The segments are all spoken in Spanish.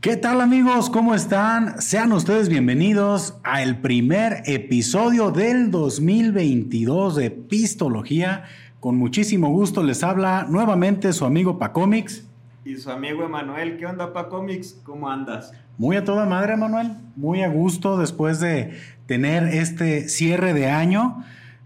¿Qué tal amigos? ¿Cómo están? Sean ustedes bienvenidos a el primer episodio del 2022 de Pistología. Con muchísimo gusto les habla nuevamente su amigo Pacomics. Y su amigo Emanuel. ¿Qué onda Pacomics? ¿Cómo andas? Muy a toda madre, Emanuel. Muy a gusto después de tener este cierre de año.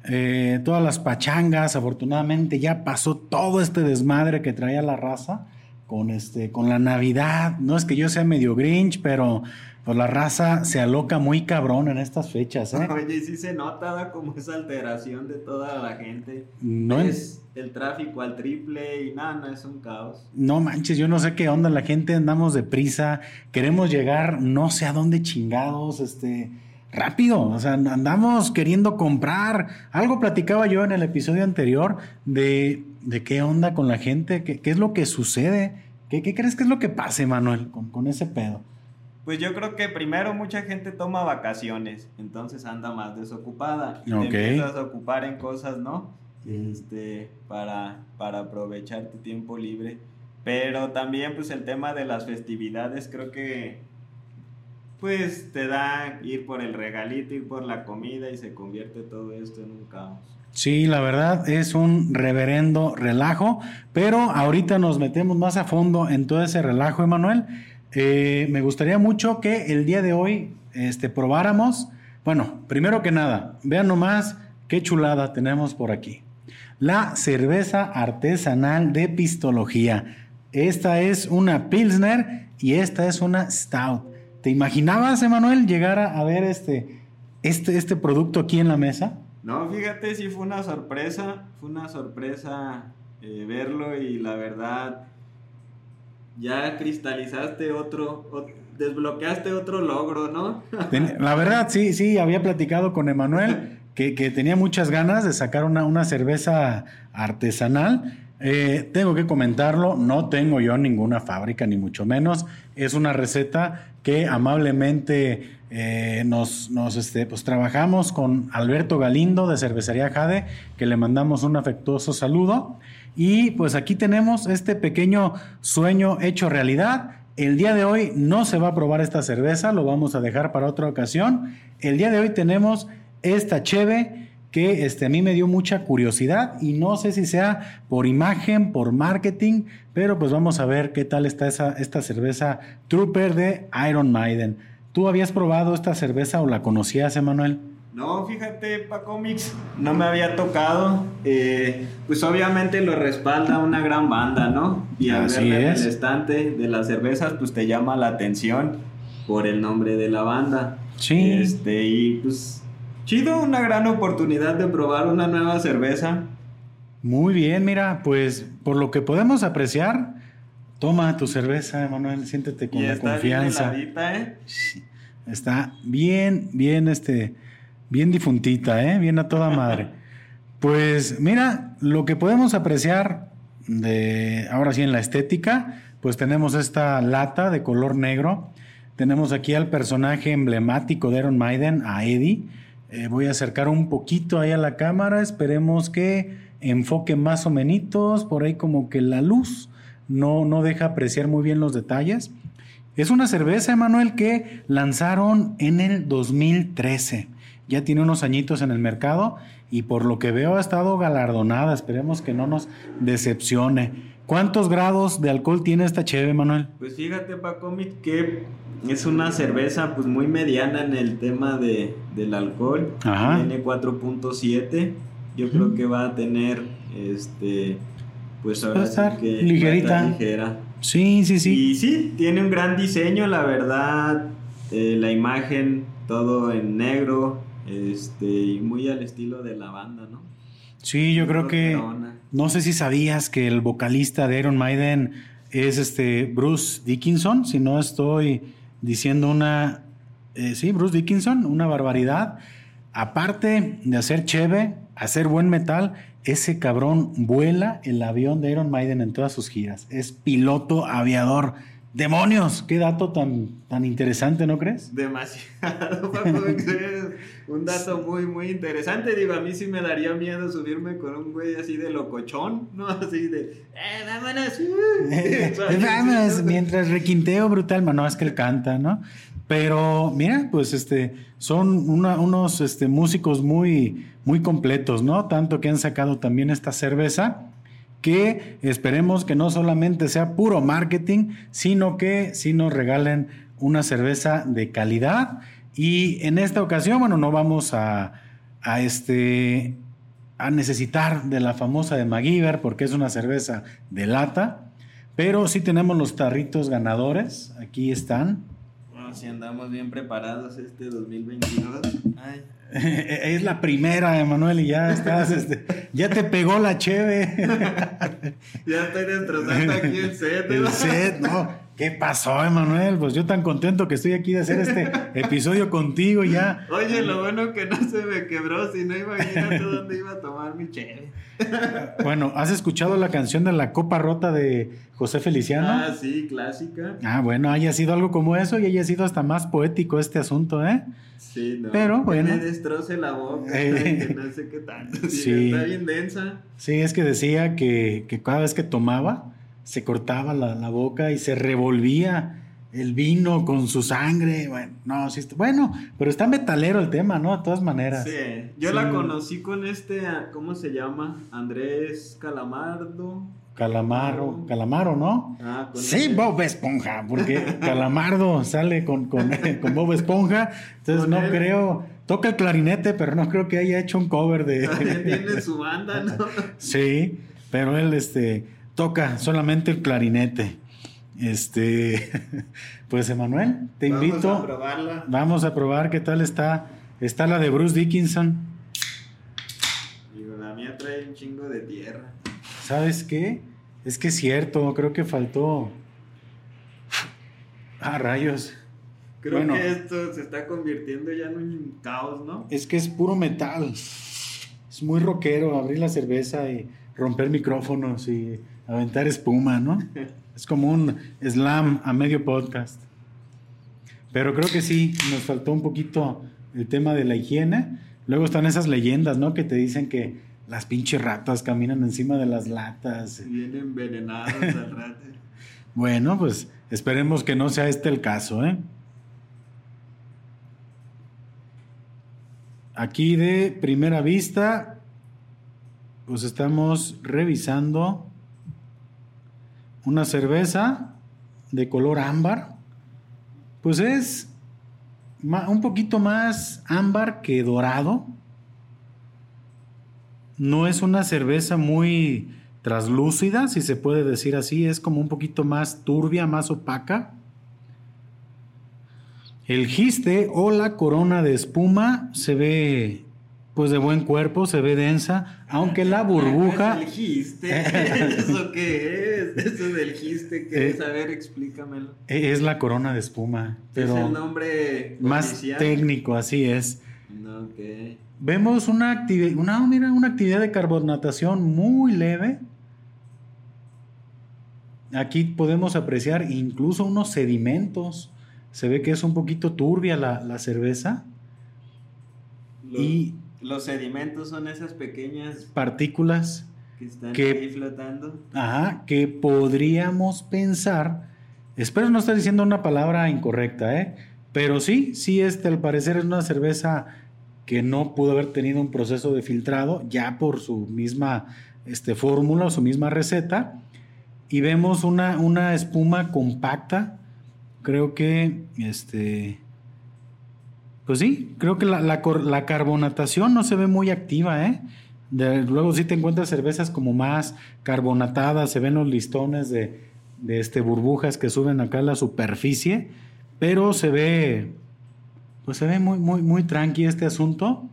Eh, todas las pachangas, afortunadamente ya pasó todo este desmadre que traía la raza con este, con la Navidad. No es que yo sea medio Grinch, pero pues la raza se aloca muy cabrón en estas fechas, ¿eh? Oye, sí se nota como esa alteración de toda la gente. No es el tráfico al triple y nada, no es un caos. No manches, yo no sé qué onda, la gente andamos deprisa, queremos llegar no sé a dónde chingados, este, rápido, o sea, andamos queriendo comprar. Algo platicaba yo en el episodio anterior de, de qué onda con la gente, qué, qué es lo que sucede, qué, qué, crees que es lo que pase, Manuel, con, con ese pedo. Pues yo creo que primero mucha gente toma vacaciones, entonces anda más desocupada y te empiezas a ocupar en cosas, ¿no? Este, para, para aprovechar tu tiempo libre. Pero también pues el tema de las festividades creo que pues te da ir por el regalito, ir por la comida y se convierte todo esto en un caos. Sí, la verdad es un reverendo relajo, pero ahorita nos metemos más a fondo en todo ese relajo, Emanuel. Eh, me gustaría mucho que el día de hoy este, probáramos, bueno, primero que nada, vean nomás qué chulada tenemos por aquí. La cerveza artesanal de pistología. Esta es una Pilsner y esta es una Stout. ¿Te imaginabas, Emanuel, llegar a, a ver este, este, este producto aquí en la mesa? No, fíjate, sí fue una sorpresa, fue una sorpresa eh, verlo y la verdad ya cristalizaste otro, desbloqueaste otro logro, ¿no? La verdad, sí, sí, había platicado con Emanuel que, que tenía muchas ganas de sacar una, una cerveza artesanal. Eh, tengo que comentarlo, no tengo yo ninguna fábrica, ni mucho menos. Es una receta que amablemente eh, nos, este, pues, trabajamos con Alberto Galindo de Cervecería Jade, que le mandamos un afectuoso saludo. Y pues aquí tenemos este pequeño sueño hecho realidad. El día de hoy no se va a probar esta cerveza, lo vamos a dejar para otra ocasión. El día de hoy tenemos esta cheve que este, a mí me dio mucha curiosidad y no sé si sea por imagen, por marketing, pero pues vamos a ver qué tal está esa, esta cerveza Trooper de Iron Maiden. ¿Tú habías probado esta cerveza o la conocías, Emanuel? No, fíjate, Pacomics, no me había tocado. eh, pues obviamente lo respalda una gran banda, ¿no? Y al Así verla en es. el estante de las cervezas, pues te llama la atención por el nombre de la banda. Sí. Este, y pues, chido, una gran oportunidad de probar una nueva cerveza. Muy bien, mira, pues por lo que podemos apreciar, toma tu cerveza, Emanuel, siéntete con y la está confianza. bien heladita, ¿eh? Está bien, bien, este, bien difuntita, ¿eh? Bien a toda madre. Pues mira, lo que podemos apreciar de, ahora sí en la estética, pues tenemos esta lata de color negro. Tenemos aquí al personaje emblemático de Iron Maiden, a Eddie. Eh, voy a acercar un poquito ahí a la cámara, esperemos que enfoque más o menos, por ahí como que la luz no, no deja apreciar muy bien los detalles. Es una cerveza, Emanuel, que lanzaron en el 2013. Ya tiene unos añitos en el mercado y por lo que veo ha estado galardonada. Esperemos que no nos decepcione. ¿Cuántos grados de alcohol tiene esta cheve, Manuel? Pues fíjate, Pacomic, que es una cerveza pues muy mediana en el tema de, del alcohol. Ajá. Tiene 4.7. Yo creo que va a tener, este, pues ahora Va a sí estar que va a ligerita. estar ligera. Sí, sí, sí. Y sí, tiene un gran diseño, la verdad. eh, la imagen, todo en negro, este, y muy al estilo de la banda, ¿no? Sí, yo creo que... No sé si sabías que el vocalista de Iron Maiden es este Bruce Dickinson, si no estoy diciendo una... eh, sí, Bruce Dickinson, una barbaridad. Aparte de hacer cheve, hacer buen metal, ese cabrón vuela el avión de Iron Maiden en todas sus giras. Es piloto aviador. Demonios, qué dato tan, tan interesante, ¿no crees? Demasiado, un dato muy, muy interesante. Digo, a mí sí me daría miedo subirme con un güey así de locochón, ¿no? Así de, ¡eh, vámonos! vámonos, mientras requinteo brutal, no, es que él canta, ¿no? Pero mira, pues este, son unos este, músicos muy, muy completos, ¿no? Tanto que han sacado también esta cerveza que esperemos que no solamente sea puro marketing, sino que sí nos regalen una cerveza de calidad. Y en esta ocasión, bueno, no vamos a, a, este, a necesitar de la famosa de MacGyver porque es una cerveza de lata, pero sí tenemos los tarritos ganadores, aquí están. Si andamos bien preparados este 2022. Ay. es la primera, Emanuel, y ya estás, este, ya te pegó la cheve. ya estoy destrozando aquí el set. El set, no. ¿Qué pasó, Emanuel? Pues yo tan contento que estoy aquí de hacer este episodio contigo ya. Oye, lo bueno que no se me quebró, si no imagínate dónde iba a tomar mi cheve. Bueno, ¿has escuchado la canción de la copa rota de José Feliciano? Ah, sí, clásica. Ah, bueno, haya sido algo como eso y haya sido hasta más poético este asunto, ¿eh? Sí, no. Pero bueno. me destroce la boca, eh, que no sé qué tanto. Sí, Está bien densa. Sí, es que decía que, que cada vez que tomaba se cortaba la, boca y se revolvía el vino con su sangre. Bueno, no, sí, bueno, pero está metalero el tema, ¿no? De todas maneras. Sí, yo la conocí con este, ¿cómo se llama? Andrés Calamardo. Calamaro, Calamaro, ¿no? Ah, sí, Bob Esponja, porque Calamardo sale con, con, Bob Esponja, entonces no creo, toca el clarinete, pero no creo que haya hecho un cover de... tiene su banda, ¿no? sí, pero él, este, toca solamente el clarinete. Este, pues Emanuel, te invito. Vamos a probarla. Vamos a probar qué tal está. Está la de Bruce Dickinson. Digo, la mía trae un chingo de tierra. ¿Sabes qué? Es que es cierto, creo que faltó. Ah, rayos. Creo que esto se está convirtiendo ya en un caos, ¿no? Es que es puro metal. Es muy rockero abrir la cerveza y romper micrófonos y aventar espuma, ¿no? Es como un slam a medio podcast. Pero creo que sí, nos faltó un poquito el tema de la higiene. Luego están esas leyendas, ¿no? Que te dicen que las pinches ratas caminan encima de las latas. Vienen envenenadas al rato. bueno, pues esperemos que no sea este el caso, ¿eh? Aquí de primera vista, pues estamos revisando una cerveza de color ámbar, pues es un poquito más ámbar que dorado. No es una cerveza muy traslúcida, si se puede decir así, es como un poquito más turbia, más opaca. El giste o la corona de espuma se ve pues de buen cuerpo, se ve densa, aunque la burbuja... ¿El giste? ¿Eso qué es? Eso del giste, ¿qué es? A ver, explícamelo. Eh, es la corona de espuma, pero... Es el nombre Más técnico, así es. Ok. Vemos una, actividad, una, mira, una actividad de carbonatación muy leve. Aquí podemos apreciar incluso unos sedimentos. Se ve que es un poquito turbia la, cerveza. y los sedimentos son esas pequeñas partículas que están ahí flotando. Ajá, que podríamos pensar, espero no estar diciendo una palabra incorrecta, ¿eh? Pero sí, sí, este al parecer es una cerveza que no pudo haber tenido un proceso de filtrado ya por su misma este, fórmula o su misma receta. Y vemos una, una espuma compacta. Creo que este, pues sí, creo que la, carbonatación no se ve muy activa, ¿eh? luego sí te encuentras cervezas como más carbonatadas, se ven los listones de, este, burbujas que suben acá a la superficie, pero se ve, pues se ve muy, muy, muy tranqui este asunto.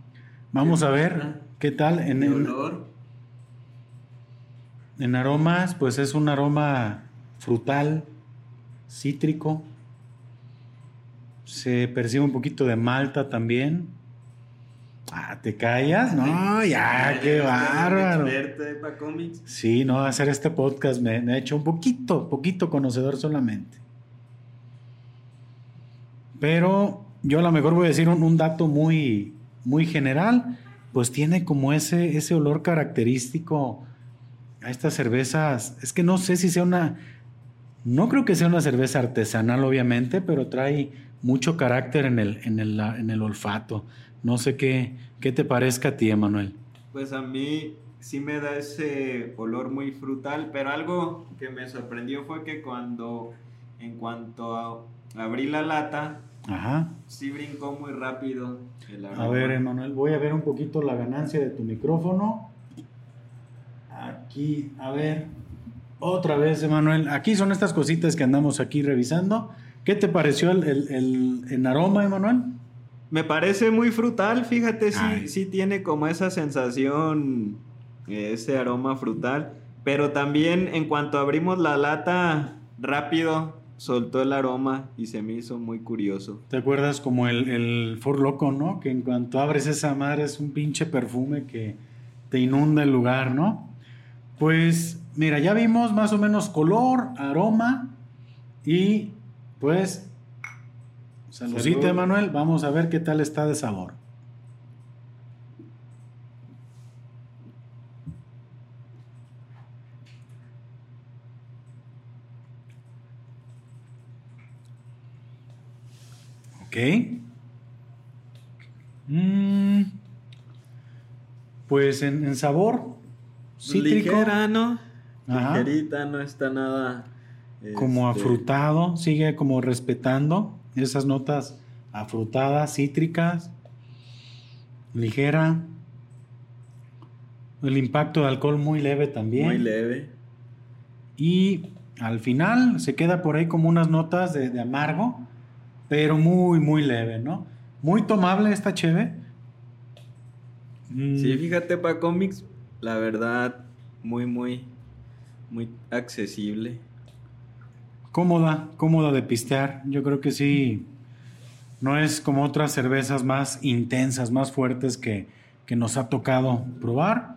Vamos a ver qué tal en el olor. En aromas, pues es un aroma frutal, cítrico. Se percibe un poquito de malta también. Ah, ¿te callas? No, ya, qué bárbaro. Sí, no, hacer este podcast me, ha hecho un poquito, poquito conocedor solamente. pero yo a lo mejor voy a decir un, dato muy, muy general, pues tiene como ese, ese olor característico a estas cervezas. Es que no sé si sea una, no creo que sea una cerveza artesanal, obviamente, pero trae mucho carácter en el, en el, en el olfato. No sé qué, qué te parezca a ti, Emanuel. Pues a mí sí me da ese olor muy frutal, pero algo que me sorprendió fue que cuando, en cuanto abrí la lata, Ajá. sí brincó muy rápido el A ver, Emanuel, voy a ver un poquito la ganancia de tu micrófono. Aquí, a ver, otra vez, Emanuel. Aquí son estas cositas que andamos aquí revisando. ¿Qué te pareció el, aroma, Emanuel? Me parece muy frutal, fíjate, sí, sí tiene como esa sensación, ese aroma frutal, pero también en cuanto abrimos la lata, rápido soltó el aroma y se me hizo muy curioso. ¿Te acuerdas como el, el For Loco, no? Que en cuanto abres esa madre es un pinche perfume que te inunda el lugar, ¿no? Pues mira, ya vimos más o menos color, aroma y pues, saludita, Manuel. Vamos a ver qué tal está de sabor. Ok. Mm. pues en, sabor cítrico. Ligera, ¿no? Ligerita, no está nada como este, afrutado, sigue como respetando esas notas afrutadas, cítricas, ligera. El impacto de alcohol muy leve también. Muy leve. Y al final se queda por ahí como unas notas de, amargo, pero muy, muy leve, ¿no? Muy tomable esta cheve. Sí, mm. fíjate para cómics, la verdad, muy, muy, muy accesible cómoda, cómoda de pistear. Yo creo que sí, no es como otras cervezas más intensas, más fuertes que, que nos ha tocado probar.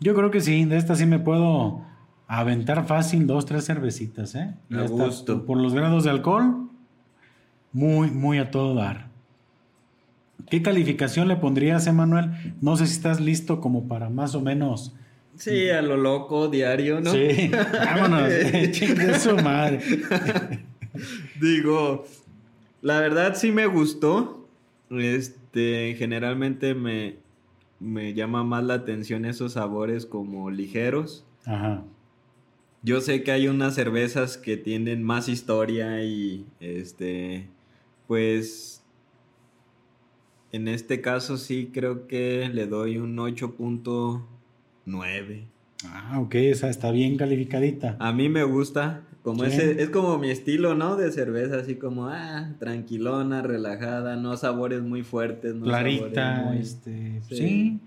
Yo creo que sí, de esta sí me puedo aventar fácil dos, tres cervecitas, ¿eh? A gusto. Por los grados de alcohol, muy, muy a todo dar. ¿Qué calificación le pondrías, Emanuel? No sé si estás listo como para más o menos Sí, a lo loco, diario, ¿no? Sí, vámonos, chingue su madre. Digo, la verdad sí me gustó. Este, generalmente me, me llama más la atención esos sabores como ligeros. Ajá. Yo sé que hay unas cervezas que tienen más historia y este, pues, en este caso sí creo que le doy un 8. 9. Ah, ok, esa está bien calificadita. A mí me gusta, como ese, es como mi estilo, ¿no? De cerveza, así como, ah, tranquilona, relajada, no sabores muy fuertes, no Clarita, este, sí.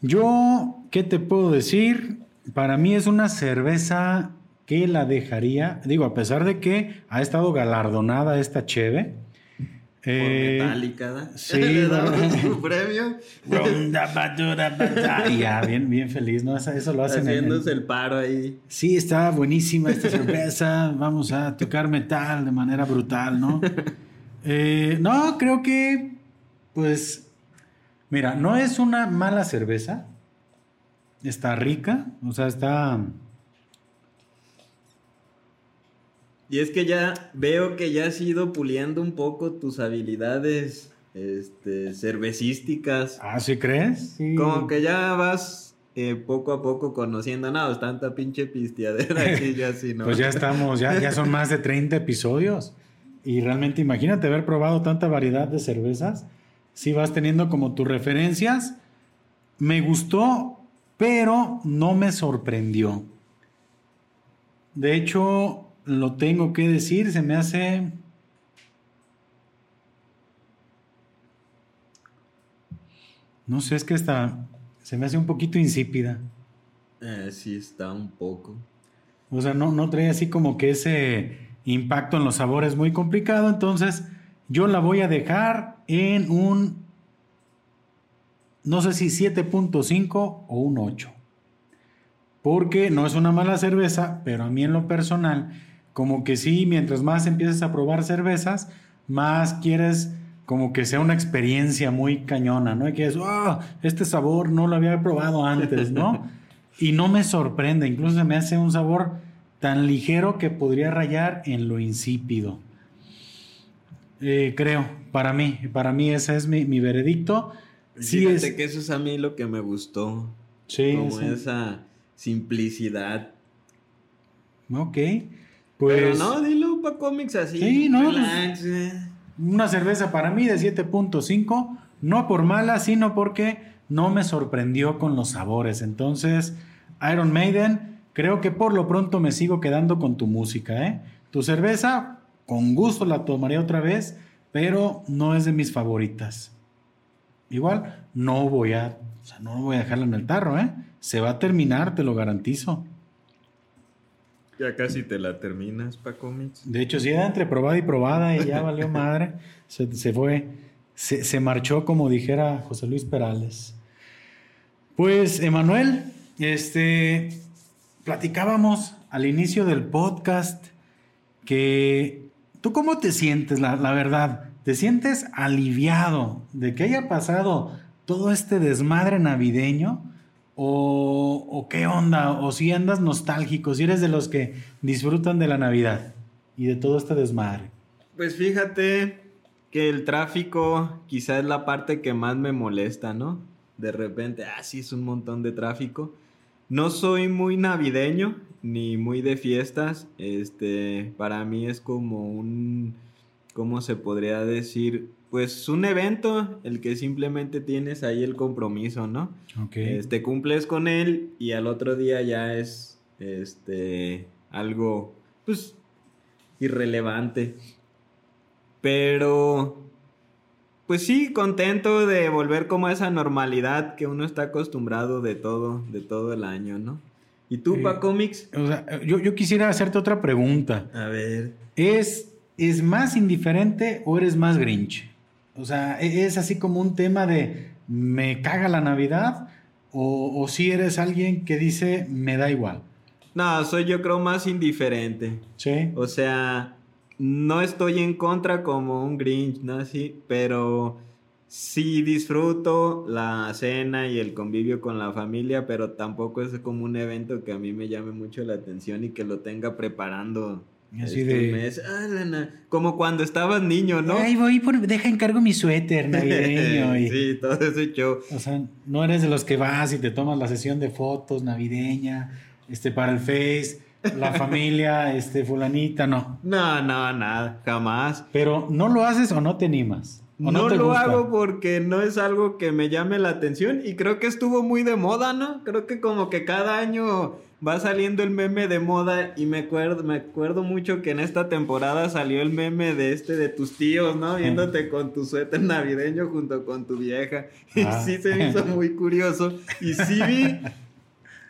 Yo, ¿qué te puedo decir? Para mí es una cerveza que la dejaría, digo, a pesar de que ha estado galardonada esta cheve, eh, Metallica, Sí, su premio. ya, bien, bien feliz, ¿no? Eso, lo hacen. Haciéndose el paro ahí. Sí, está buenísima esta cerveza. Vamos a tocar metal de manera brutal, ¿no? Eh, no, creo que, pues, mira, no es una mala cerveza. Está rica, o sea, está Y es que ya veo que ya has ido puliendo un poco tus habilidades este, cervecísticas. Ah, ¿sí crees? Sí. Como que ya vas eh, poco a poco conociendo, no, es tanta pinche pisteadera aquí ya sí, ¿no? pues ya estamos, ya, ya son más de 30 episodios. Y realmente imagínate haber probado tanta variedad de cervezas. Si vas teniendo como tus referencias. Me gustó, pero no me sorprendió. De hecho, lo tengo que decir, se me hace... No sé, es que está... Se me hace un poquito insípida. Eh, sí, está un poco. O sea, no, no trae así como que ese impacto en los sabores muy complicado. Entonces, yo la voy a dejar en un... No sé si 7.5 o un 8. Porque no es una mala cerveza, pero a mí en lo personal como que sí, mientras más empiezas a probar cervezas, más quieres como que sea una experiencia muy cañona, ¿no? Y que es, wow, este sabor no lo había probado antes, ¿no? y no me sorprende, incluso se me hace un sabor tan ligero que podría rayar en lo insípido. Eh, creo, para mí, para mí ese es mi, veredicto. Sí, Fíjate que eso es a mí lo que me gustó. Sí. Como esa simplicidad. Ok. Pues. Pero no, dilo para cómics así. Sí, no. Pues, una cerveza para mí de 7.5, no por mala, sino porque no me sorprendió con los sabores. Entonces, Iron Maiden, creo que por lo pronto me sigo quedando con tu música, ¿eh? Tu cerveza, con gusto la tomaré otra vez, pero no es de mis favoritas. Igual, no voy a, o sea, no voy a dejarla en el tarro, ¿eh? Se va a terminar, te lo garantizo. Ya casi te la terminas, Paco Mix. De hecho, sí era entre probada y probada y ya valió madre. Se, fue, se, se, marchó como dijera José Luis Perales. Pues, Emanuel, este, platicábamos al inicio del podcast que tú cómo te sientes, la, la verdad. ¿Te sientes aliviado de que haya pasado todo este desmadre navideño? O, qué onda, o si andas nostálgico, si eres de los que disfrutan de la Navidad y de todo este desmadre. Pues fíjate que el tráfico quizá es la parte que más me molesta, ¿no? De repente, ah, es un montón de tráfico. No soy muy navideño ni muy de fiestas. Este, para mí es como un, ¿cómo se podría decir? Pues un evento, el que simplemente tienes ahí el compromiso, ¿no? Ok. Este, cumples con él y al otro día ya es, este, algo, pues, irrelevante. Pero, pues sí, contento de volver como a esa normalidad que uno está acostumbrado de todo, de todo el año, ¿no? ¿Y tú, pa cómics? O sea, yo, yo quisiera hacerte otra pregunta. A ver. ¿Es, ¿Es más indiferente o eres más grinch? O sea, e-, es así como un tema de me caga la Navidad o, si eres alguien que dice me da igual. No, soy yo creo más indiferente. Sí. O sea, no estoy en contra como un Grinch, ¿no? Sí, pero sí disfruto la cena y el convivio con la familia, pero tampoco es como un evento que a mí me llame mucho la atención y que lo tenga preparando Así de. Ah, como cuando estabas niño, ¿no? Ay, voy por. Deja encargo mi suéter navideño. sí, todo ese show. O sea, no eres de los que vas y te tomas la sesión de fotos navideña, este, para el Face, la familia, este, fulanita, no. No, no, nada, jamás. Pero, ¿no lo haces o no te animas? no, no lo hago porque no es algo que me llame la atención y creo que estuvo muy de moda, ¿no? Creo que como que cada año va saliendo el meme de moda y me acuerdo, me acuerdo mucho que en esta temporada salió el meme de este de tus tíos, ¿no? Viéndote con tu suéter navideño junto con tu vieja. Y ah. sí se me hizo muy curioso. Y sí vi,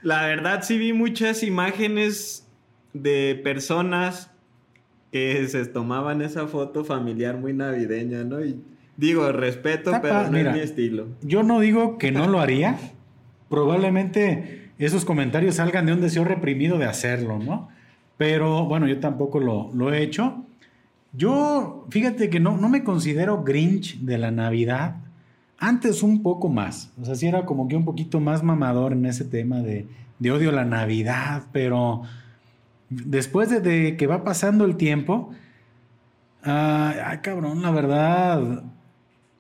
la verdad sí vi muchas imágenes de personas que se tomaban esa foto familiar muy navideña, ¿no? Y digo, respeto, pero no es mi estilo. Yo no digo que no lo haría. Probablemente esos comentarios salgan de un deseo reprimido de hacerlo, ¿no? Pero bueno, yo tampoco lo, he hecho. Yo, fíjate que no, no me considero Grinch de la Navidad. Antes un poco más. O sea, sí era como que un poquito más mamador en ese tema de, odio a la Navidad, pero después de, que va pasando el tiempo, ay, cabrón, la verdad,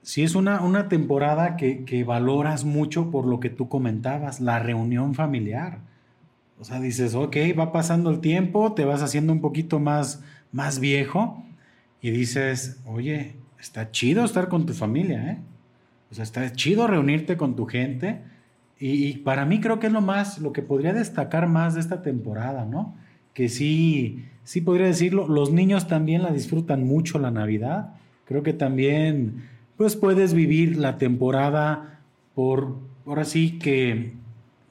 si es una, una temporada que, valoras mucho por lo que tú comentabas, la reunión familiar. O sea, dices, ok, va pasando el tiempo, te vas haciendo un poquito más, más viejo y dices, oye, está chido estar con tu familia, ¿eh? O sea, está chido reunirte con tu gente. Y, para mí creo que es lo más, lo que podría destacar más de esta temporada, ¿no? Que sí, sí podría decirlo, los niños también la disfrutan mucho la Navidad. Creo que también pues puedes vivir la temporada por, ahora sí que,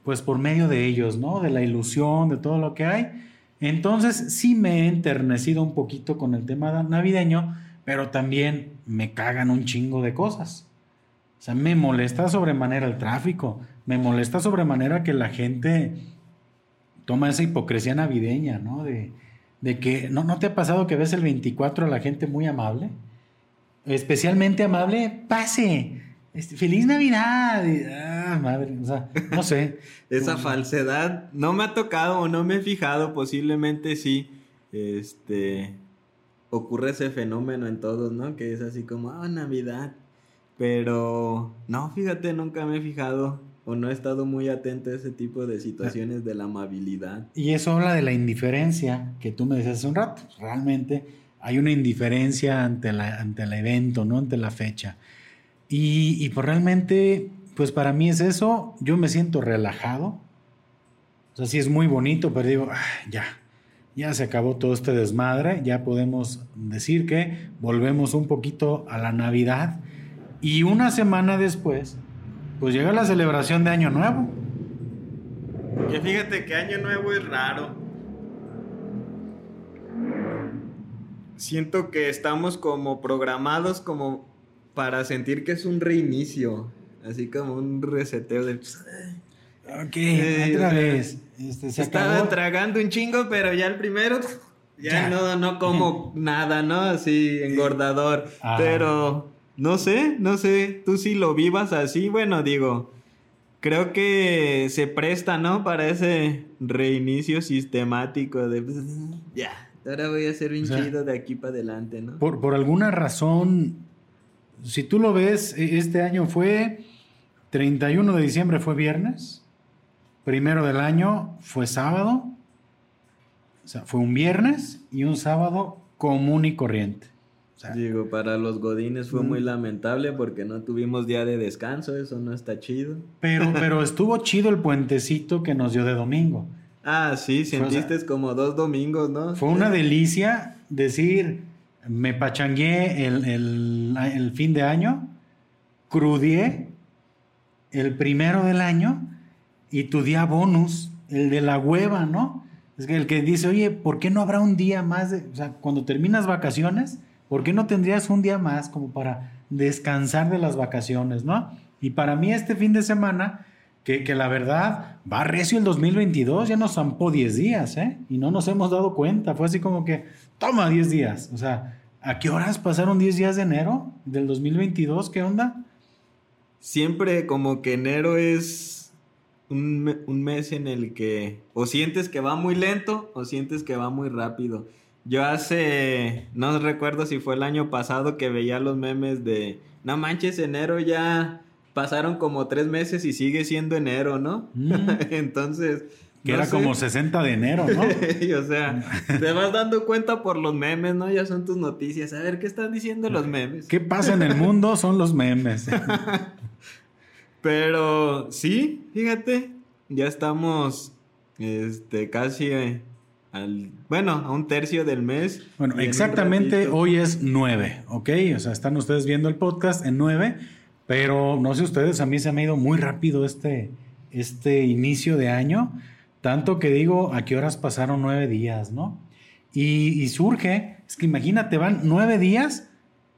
pues por medio de ellos, ¿no? De la ilusión, de todo lo que hay. Entonces sí me he enternecido un poquito con el tema navideño, pero también me cagan un chingo de cosas. O sea, me molesta sobremanera el tráfico, me molesta sobremanera que la gente toma esa hipocresía navideña, ¿no? De, de que no, ¿no te ha pasado que ves el 24 a la gente muy amable? Especialmente amable, pase. Este, Feliz Navidad. Ah, madre, o sea, no sé. Esa falsedad no me ha tocado o no me he fijado, posiblemente sí. Este ocurre ese fenómeno en todos, ¿no? Que es así como, ah, Navidad. Pero no, fíjate, nunca me he fijado o no he estado muy atento a ese tipo de situaciones de la amabilidad. Y eso habla de la indiferencia que tú me decías hace un rato. Realmente hay una indiferencia ante, la, ante el evento, ¿no? Ante la fecha. Y, y pues realmente, pues para mí es eso. Yo me siento relajado. O sea, sí es muy bonito, pero digo, ah, ya, ya se acabó todo este desmadre. Ya podemos decir que volvemos un poquito a la Navidad. Y una semana después, pues llega la celebración de Año Nuevo. Que fíjate que Año Nuevo es raro. Siento que estamos como programados como para sentir que es un reinicio, así como un reseteo de... Ok, eh, otra vez. Este, se estaba tragando un chingo, pero ya el primero ya, no, no como nada, ¿no? Así engordador. Pero no sé, no sé, tú sí lo vivas así, bueno, digo, creo que se presta, ¿no? Para ese reinicio sistemático de, ya, ahora voy a ser un chido de aquí para adelante, ¿no? Por, por alguna razón, si tú lo ves, e, este año fue 31 de diciembre fue viernes, primero del año fue sábado, o sea, fue un viernes y un sábado común y corriente. Digo, para los godines fue muy lamentable porque no tuvimos día de descanso, eso no está chido. Pero, pero estuvo chido el puentecito que nos dio de domingo. Ah, sí, sentiste como dos domingos, ¿no? Fue una delicia decir, me pachangué el, el fin de año, crudié el primero del año y tu día bonus, el de la hueva, ¿no? Es que el que dice, oye, ¿por qué no habrá un día más de, o sea, cuando terminas vacaciones? ¿Por qué no tendrías un día más como para descansar de las vacaciones, no? Y para mí este fin de semana, que, la verdad va recio el 2022, ya nos zampó 10 días, ¿eh? Y no nos hemos dado cuenta, fue así como que, toma 10 días, o sea, ¿a qué horas pasaron 10 días de enero del 2022? ¿Qué onda? Siempre como que enero es un, un mes en el que o sientes que va muy lento o sientes que va muy rápido. Yo hace, no recuerdo si fue el año pasado que veía los memes de, no manches, enero ya pasaron como tres meses y sigue siendo enero, ¿no? Mm. Entonces... Que era como 60 de enero, ¿no? o sea, te vas dando cuenta por los memes, ¿no? Ya son tus noticias. A ver, ¿qué están diciendo los memes? ¿Qué pasa en el mundo? Son los memes. Pero sí, fíjate, ya estamos este, casi bueno, a un tercio del mes. Bueno, exactamente hoy es 9, ¿ok? O sea, están ustedes viendo el podcast en 9, pero no sé ustedes, a mí se me ha ido muy rápido este, este inicio de año, tanto que digo, ¿a qué horas pasaron nueve días, no? Y, y surge, es que imagínate, van nueve días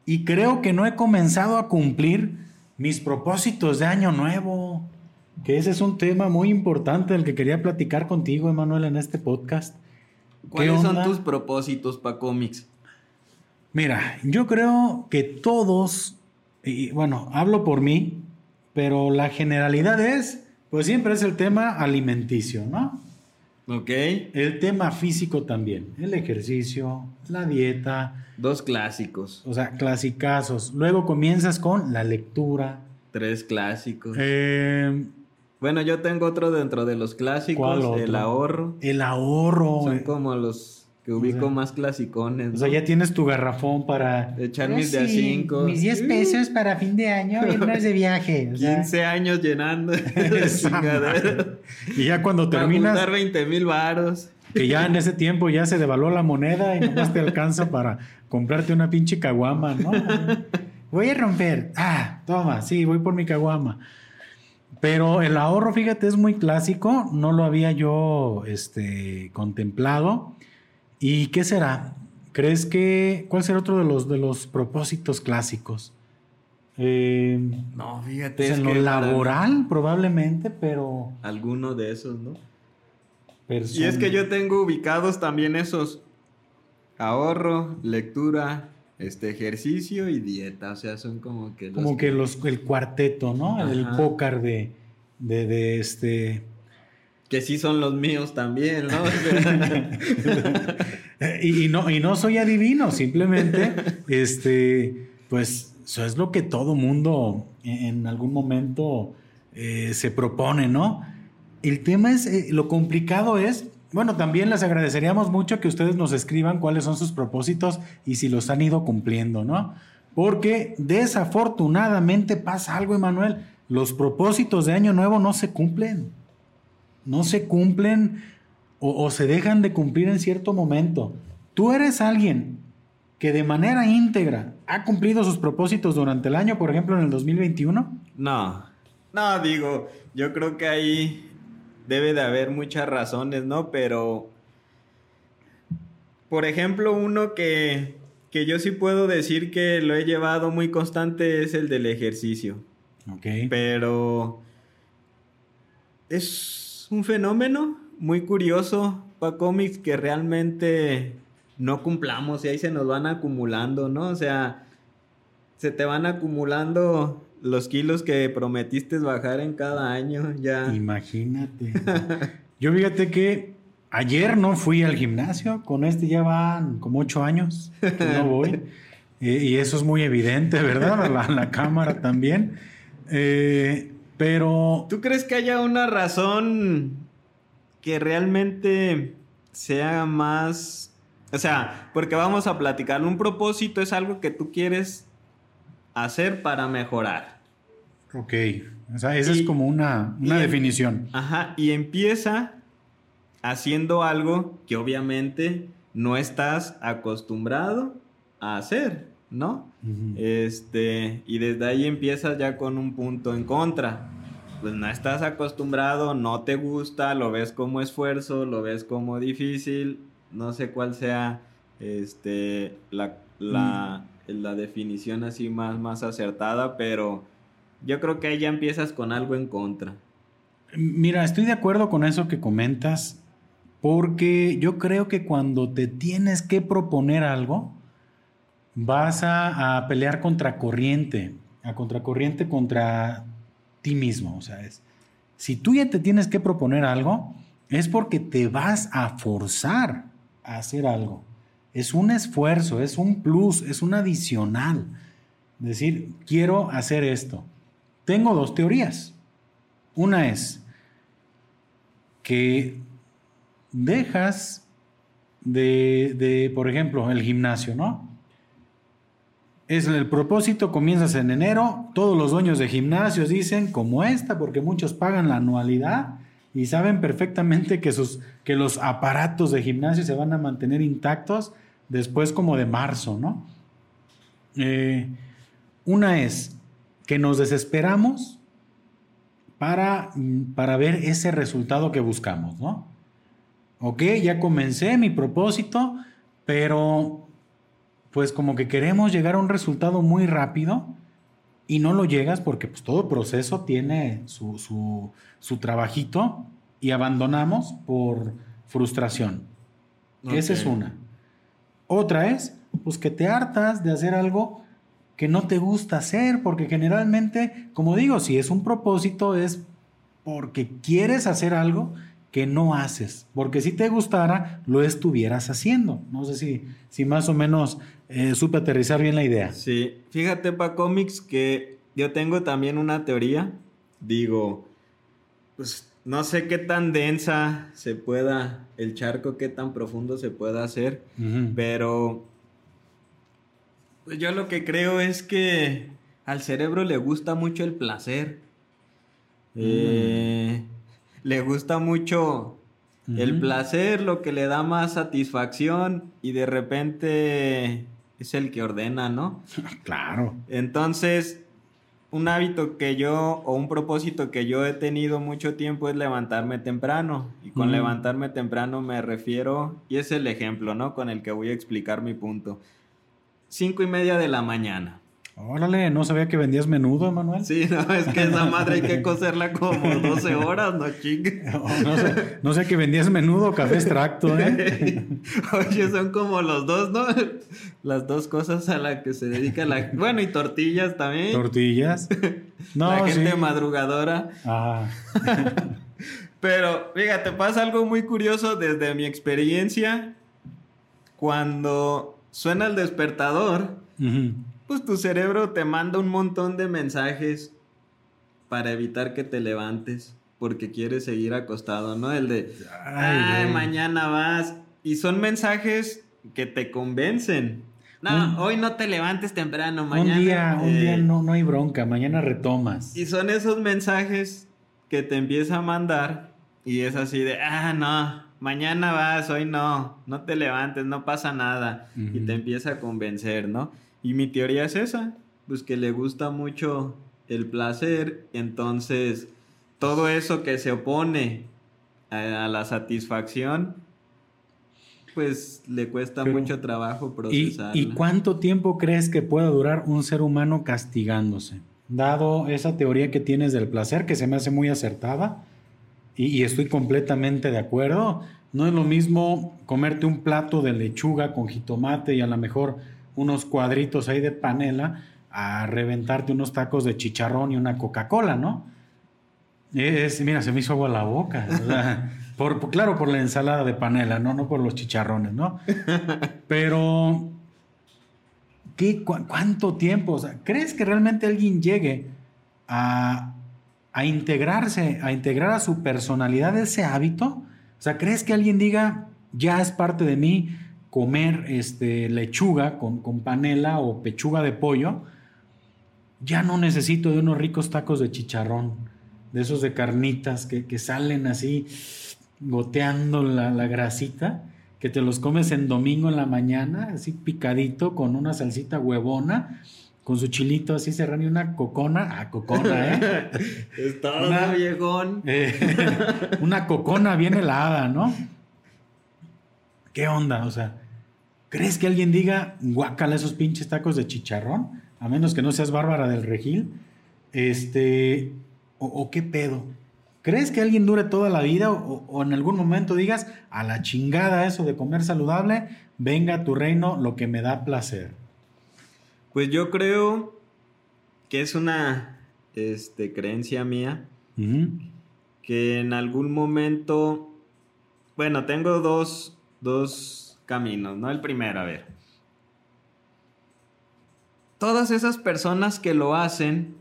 y creo que no he comenzado a cumplir mis propósitos de año nuevo. Que ese es un tema muy importante del que quería platicar contigo, Emanuel, en este podcast. ¿Cuáles son tus propósitos para cómics? Mira, yo creo que todos, y bueno, hablo por mí, pero la generalidad es, pues siempre es el tema alimenticio, ¿no? Ok. El tema físico también, el ejercicio, la dieta. Dos clásicos. O sea, clasicazos. Luego comienzas con la lectura. Tres clásicos. Eh, bueno, yo tengo otro dentro de los clásicos, el ahorro. El ahorro. Son como los que ubico más clasicones. O sea, ya tienes tu garrafón para echar mis de a cinco. Mis 10 pesos para fin de año irnos de viaje. 15 años llenando. y ya cuando terminas. Para 20 mil varos. Que ya en ese tiempo ya se devaluó la moneda y nomás te alcanza para comprarte una pinche caguama, ¿no? Voy a romper. Ah, toma, sí, voy por mi caguama. Pero el ahorro, fíjate, es muy clásico, no lo había yo este, contemplado. ¿Y qué será? ¿Crees que cuál será otro de los de los propósitos clásicos? Eh, no, fíjate. Pues en lo laboral, probablemente, pero. Alguno de esos, ¿no? Y es que yo tengo ubicados también esos ahorro, lectura, este ejercicio y dieta, o sea, son como que los como que, los el cuarteto, ¿no? El pócar de, de, de este que sí son los míos también, ¿no? y, no, y no soy adivino, simplemente, este, pues, eso es lo que todo mundo en algún momento eh, se propone, ¿no? El tema es, eh, lo complicado es, bueno, también les agradeceríamos mucho que ustedes nos escriban cuáles son sus propósitos y si los han ido cumpliendo, ¿no? Porque desafortunadamente pasa algo, Emanuel, los propósitos de Año Nuevo no se cumplen no se cumplen o, se dejan de cumplir en cierto momento. Tú eres alguien que de manera íntegra ha cumplido sus propósitos durante el año, por ejemplo, en el 2021? No, no, digo, yo creo que ahí debe de haber muchas razones, ¿no? Pero, por ejemplo, uno que, que yo sí puedo decir que lo he llevado muy constante es el del ejercicio. Ok. Pero es un fenómeno muy curioso para cómics que realmente no cumplamos y ahí se nos van acumulando, ¿no? O sea, se te van acumulando los kilos que prometiste bajar en cada año ya. Imagínate. Yo fíjate que ayer no fui al gimnasio, con este ya van como ocho años que no voy. y eso es muy evidente, ¿verdad? La, la cámara también. Eh, pero... ¿Tú crees que haya una razón que realmente sea más... O sea, porque vamos a platicar, un propósito es algo que tú quieres hacer para mejorar. Ok, o sea, esa es como una, una em- definición. Ajá, y empieza haciendo algo que obviamente no estás acostumbrado a hacer. ¿No? Este, y desde ahí empiezas ya con un punto en contra. Pues no estás acostumbrado, no te gusta, lo ves como esfuerzo, lo ves como difícil, no sé cuál sea este, la, la, mm. la definición así más, más acertada, pero yo creo que ahí ya empiezas con algo en contra. Mira, estoy de acuerdo con eso que comentas, porque yo creo que cuando te tienes que proponer algo, vas a, pelear contra corriente, a contracorriente contra ti mismo. O sea, es, si tú ya te tienes que proponer algo, es porque te vas a forzar a hacer algo. Es un esfuerzo, es un plus, es un adicional. Decir, quiero hacer esto. Tengo dos teorías. Una es que dejas de, de, por ejemplo, el gimnasio, ¿no? Es el propósito, comienzas en enero, todos los dueños de gimnasios dicen como esta, porque muchos pagan la anualidad y saben perfectamente que, sus, que los aparatos de gimnasio se van a mantener intactos después como de marzo, ¿no? Eh, una es que nos desesperamos para, para ver ese resultado que buscamos, ¿no? Ok, ya comencé mi propósito, pero pues como que queremos llegar a un resultado muy rápido y no lo llegas porque pues todo proceso tiene su, su, trabajito y abandonamos por frustración. Esa es una. Otra es, pues que te hartas de hacer algo que no te gusta hacer, porque generalmente, como digo, si es un propósito es porque quieres hacer algo que no haces, porque si te gustara, lo estuvieras haciendo. No sé si, si más o menos eh, supe aterrizar bien la idea. Sí, fíjate para cómics que yo tengo también una teoría, digo, pues no sé qué tan densa se pueda, el charco, qué tan profundo se pueda hacer, pero pues yo lo que creo es que al cerebro le gusta mucho el placer. Mm. Eh, le gusta mucho el placer, lo que le da más satisfacción y de repente es el que ordena, ¿no? claro. Entonces, un hábito que yo o un propósito que yo he tenido mucho tiempo es levantarme temprano. Y con levantarme temprano me refiero, y es el ejemplo, ¿no? Con el que voy a explicar mi punto. Cinco y media de la mañana. Órale, no sabía que vendías menudo, Manuel. Sí, no, es que esa madre hay que coserla como 12 horas, no chingue. No, sé, no sé que vendías menudo café extracto, ¿eh? Oye, son como los dos, ¿no? Las dos cosas a las que se dedica la... Bueno, y tortillas también. Tortillas. No, la gente madrugadora. Ah. Pero, fíjate, pasa algo muy curioso desde mi experiencia. Cuando suena el despertador, pues tu cerebro te manda un montón de mensajes para evitar que te levantes porque quieres seguir acostado, ¿no? El de, ay, mañana vas. Y son mensajes que te convencen. No, hoy no te levantes temprano, mañana. Un día, un día eh, no, no hay bronca, mañana retomas. Y son esos mensajes que te empieza a mandar y es así de, ah, no, mañana vas, hoy no, no te levantes, no pasa nada. Y te empieza a convencer, ¿no? Y mi teoría es esa, pues que le gusta mucho el placer, entonces todo eso que se opone a, la satisfacción, pues le cuesta mucho trabajo procesar. ¿y, cuánto tiempo crees que pueda durar un ser humano castigándose? Dado esa teoría que tienes del placer, que se me hace muy acertada, y, estoy completamente de acuerdo. No es lo mismo comerte un plato de lechuga con jitomate y a lo mejor unos cuadritos ahí de panela a reventarte unos tacos de chicharrón y una Coca-Cola, ¿no? Es, mira, se me hizo agua la boca. por, claro, por la ensalada de panela, ¿no? No por los chicharrones, ¿no? Pero, ¿qué, ¿cuánto tiempo? ¿Crees que realmente alguien llegue a, a integrarse, a integrar a su personalidad ese hábito? O sea, ¿crees que alguien diga, ya es parte de mí comer este, lechuga con, con panela o pechuga de pollo? Ya no necesito de unos ricos tacos de chicharrón, de esos de carnitas que, que salen así goteando la, la grasita que te los comes en domingo en la mañana, así picadito, con una salsita huevona, con su chilito así serrano y una cocona. Ah, cocona, ¿eh? es todo, viejón. Eh, una cocona bien helada, ¿no? ¿Qué onda? O sea, ¿crees que alguien diga, guácala esos pinches tacos de chicharrón? A menos que no seas bárbara del regil. Este, o, qué pedo. ¿Crees que alguien dure toda la vida o, o, en algún momento digas, a la chingada eso de comer saludable, venga a tu reino lo que me da placer? Pues yo creo que es una este, creencia mía que en algún momento, bueno, tengo dos, dos caminos, ¿no? El primero, a ver. Todas esas personas que lo hacen,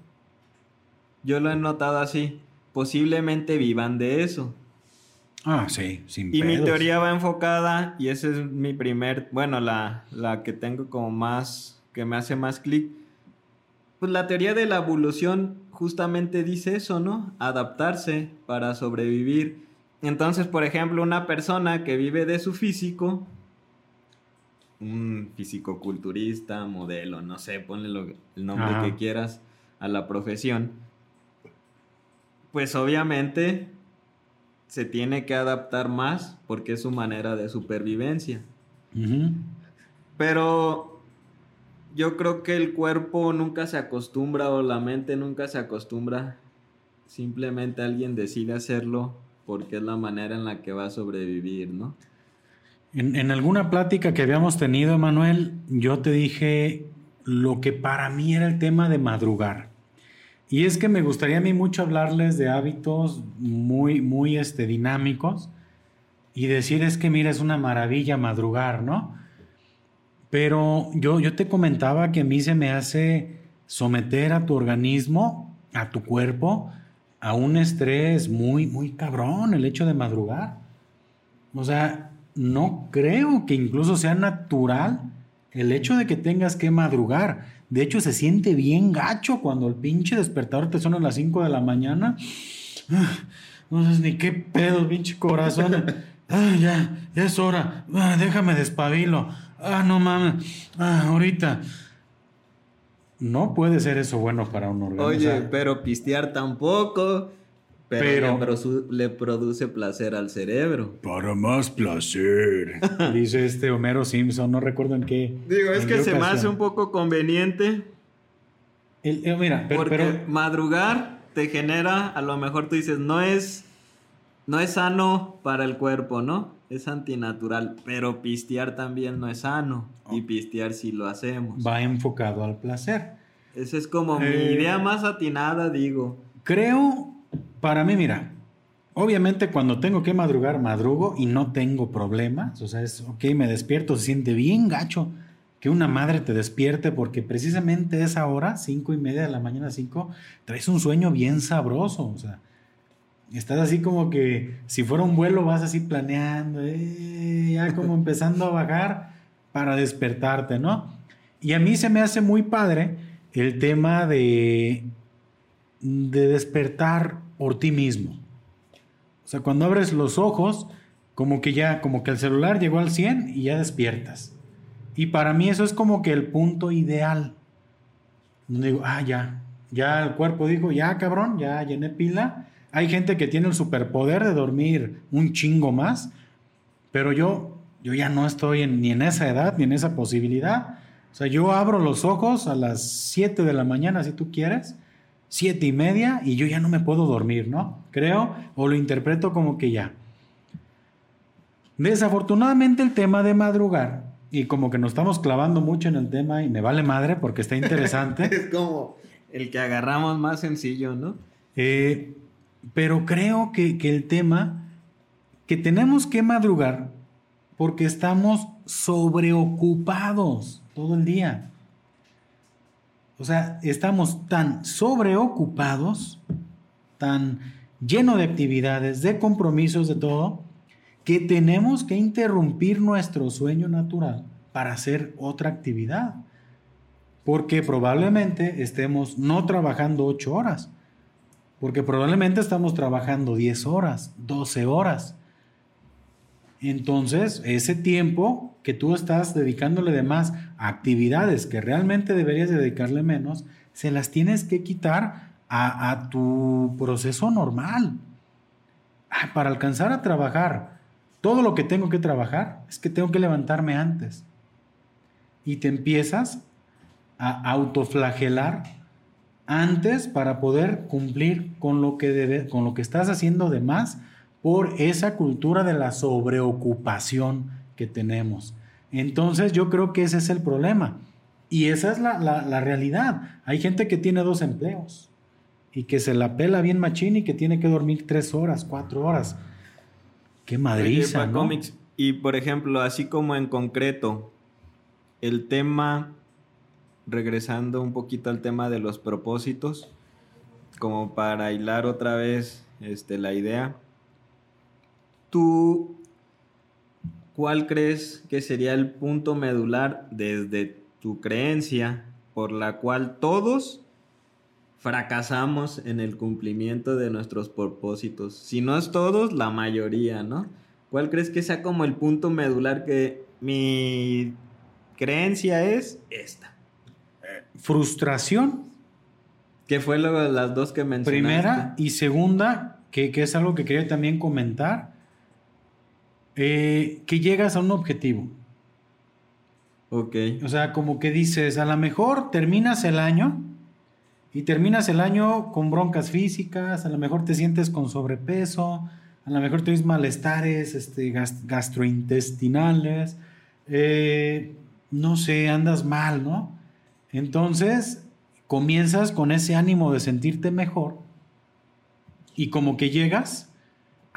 yo lo he notado así, posiblemente vivan de eso. Ah, sí, sin Y mi teoría va enfocada, y esa es mi primer, bueno, la, la que tengo como más que me hace más clic. Pues la teoría de la evolución justamente dice eso, ¿no? Adaptarse para sobrevivir. Entonces, por ejemplo, una persona que vive de su físico, un físico-culturista, modelo, no sé, ponle el nombre que quieras a la profesión, pues obviamente se tiene que adaptar más porque es su manera de supervivencia. Pero yo creo que el cuerpo nunca se acostumbra o la mente nunca se acostumbra. Simplemente alguien decide hacerlo porque es la manera en la que va a sobrevivir, ¿no? En, alguna plática que habíamos tenido, Emanuel, yo te dije lo que para mí era el tema de madrugar. Y es que me gustaría a mí mucho hablarles de hábitos muy, muy este, dinámicos y decir es que mira, es una maravilla madrugar, ¿no? Pero yo, yo te comentaba que a mí se me hace someter a tu organismo, a tu cuerpo, a un estrés muy, muy cabrón el hecho de madrugar. O sea, no creo que incluso sea natural el hecho de que tengas que madrugar. De hecho, se siente bien gacho cuando el pinche despertador te suena a las 5 de la mañana. No sabes ni qué pedo, pinche corazón. Ah, ya, ya es hora. Ah, déjame despabilo ah, no mames, ah, ahorita. No puede ser eso bueno para un organismo. Oye, pero pistear tampoco. Pero, le, produce placer al cerebro. Para más placer. Dice este Homero Simpson, no recuerdo en qué. Digo, es que se me hace un poco conveniente eh, mira, pero, Porque madrugar te genera, a lo mejor tú dices, no es, no es sano para el cuerpo, ¿no? Es antinatural, pero pistear también no es sano. Y pistear sí lo hacemos. Va enfocado al placer. Esa es como mi eh, idea más atinada, digo. Creo, para mí, mira, obviamente cuando tengo que madrugar, madrugo y no tengo problemas. O sea, es, ok, me despierto, se siente bien gacho que una madre te despierte porque precisamente esa hora, cinco y media de la mañana, cinco, traes un sueño bien sabroso. O sea, estás así como que si fuera un vuelo vas así planeando, eh, ya como empezando a bajar para despertarte, ¿no? Y a mí se me hace muy padre el tema de, de despertar por ti mismo. O sea, cuando abres los ojos, como que ya, como que el celular llegó al 100 y ya despiertas. Y para mí eso es como que el punto ideal. Donde digo, ah, ya, ya el cuerpo dijo, ya cabrón, ya llené pila. Hay gente que tiene el superpoder de dormir un chingo más, pero yo, yo ya no estoy ni en esa edad ni en esa posibilidad. O sea, yo abro los ojos a las 7 de la mañana, si tú quieres, siete y media, y yo ya no me puedo dormir, ¿no? Creo, o lo interpreto como que ya. Desafortunadamente el tema de madrugar y como que nos estamos clavando mucho en el tema y me vale madre porque está interesante. es como el que agarramos más sencillo, ¿no? Eh, pero creo que, el tema, que tenemos que madrugar porque estamos sobreocupados todo el día. O sea, estamos tan sobreocupados, tan lleno de actividades, de compromisos, de todo, que tenemos que interrumpir nuestro sueño natural para hacer otra actividad. Porque probablemente estemos no trabajando 8 horas, porque probablemente estamos trabajando 10 horas, 12 horas. Entonces, ese tiempo que tú estás dedicándole de más a actividades que realmente deberías dedicarle menos, se las tienes que quitar a, tu proceso normal. Ah, para alcanzar a trabajar todo lo que tengo que trabajar es que tengo que levantarme antes. Y te empiezas a autoflagelar antes para poder cumplir con lo que, debe, con lo que estás haciendo de más por esa cultura de la sobreocupación que tenemos. Entonces yo creo que ese es el problema. Y esa es la, la, realidad. Hay gente que tiene dos empleos y que se la pela bien machín y que tiene que dormir tres horas, cuatro horas. Qué madriza, ¿no? Cómics. Y por ejemplo, así como en concreto, el tema, regresando un poquito al tema de los propósitos, como para hilar otra vez este, la idea, ¿tú cuál crees que sería el punto medular desde tu creencia por la cual todos fracasamos en el cumplimiento de nuestros propósitos. Si no es todos, la mayoría, ¿no? ¿Cuál crees que sea como el punto medular que mi creencia es esta? Frustración. ¿Qué fue lo de las dos que mencionaste? Primera y segunda, que, es algo que quería también comentar, eh, que llegas a un objetivo. Ok. O sea, como que dices, a lo mejor terminas el año y terminas el año con broncas físicas, a lo mejor te sientes con sobrepeso, a lo mejor tienes malestares este, gastrointestinales, eh, no sé, andas mal, ¿no? Entonces comienzas con ese ánimo de sentirte mejor y como que llegas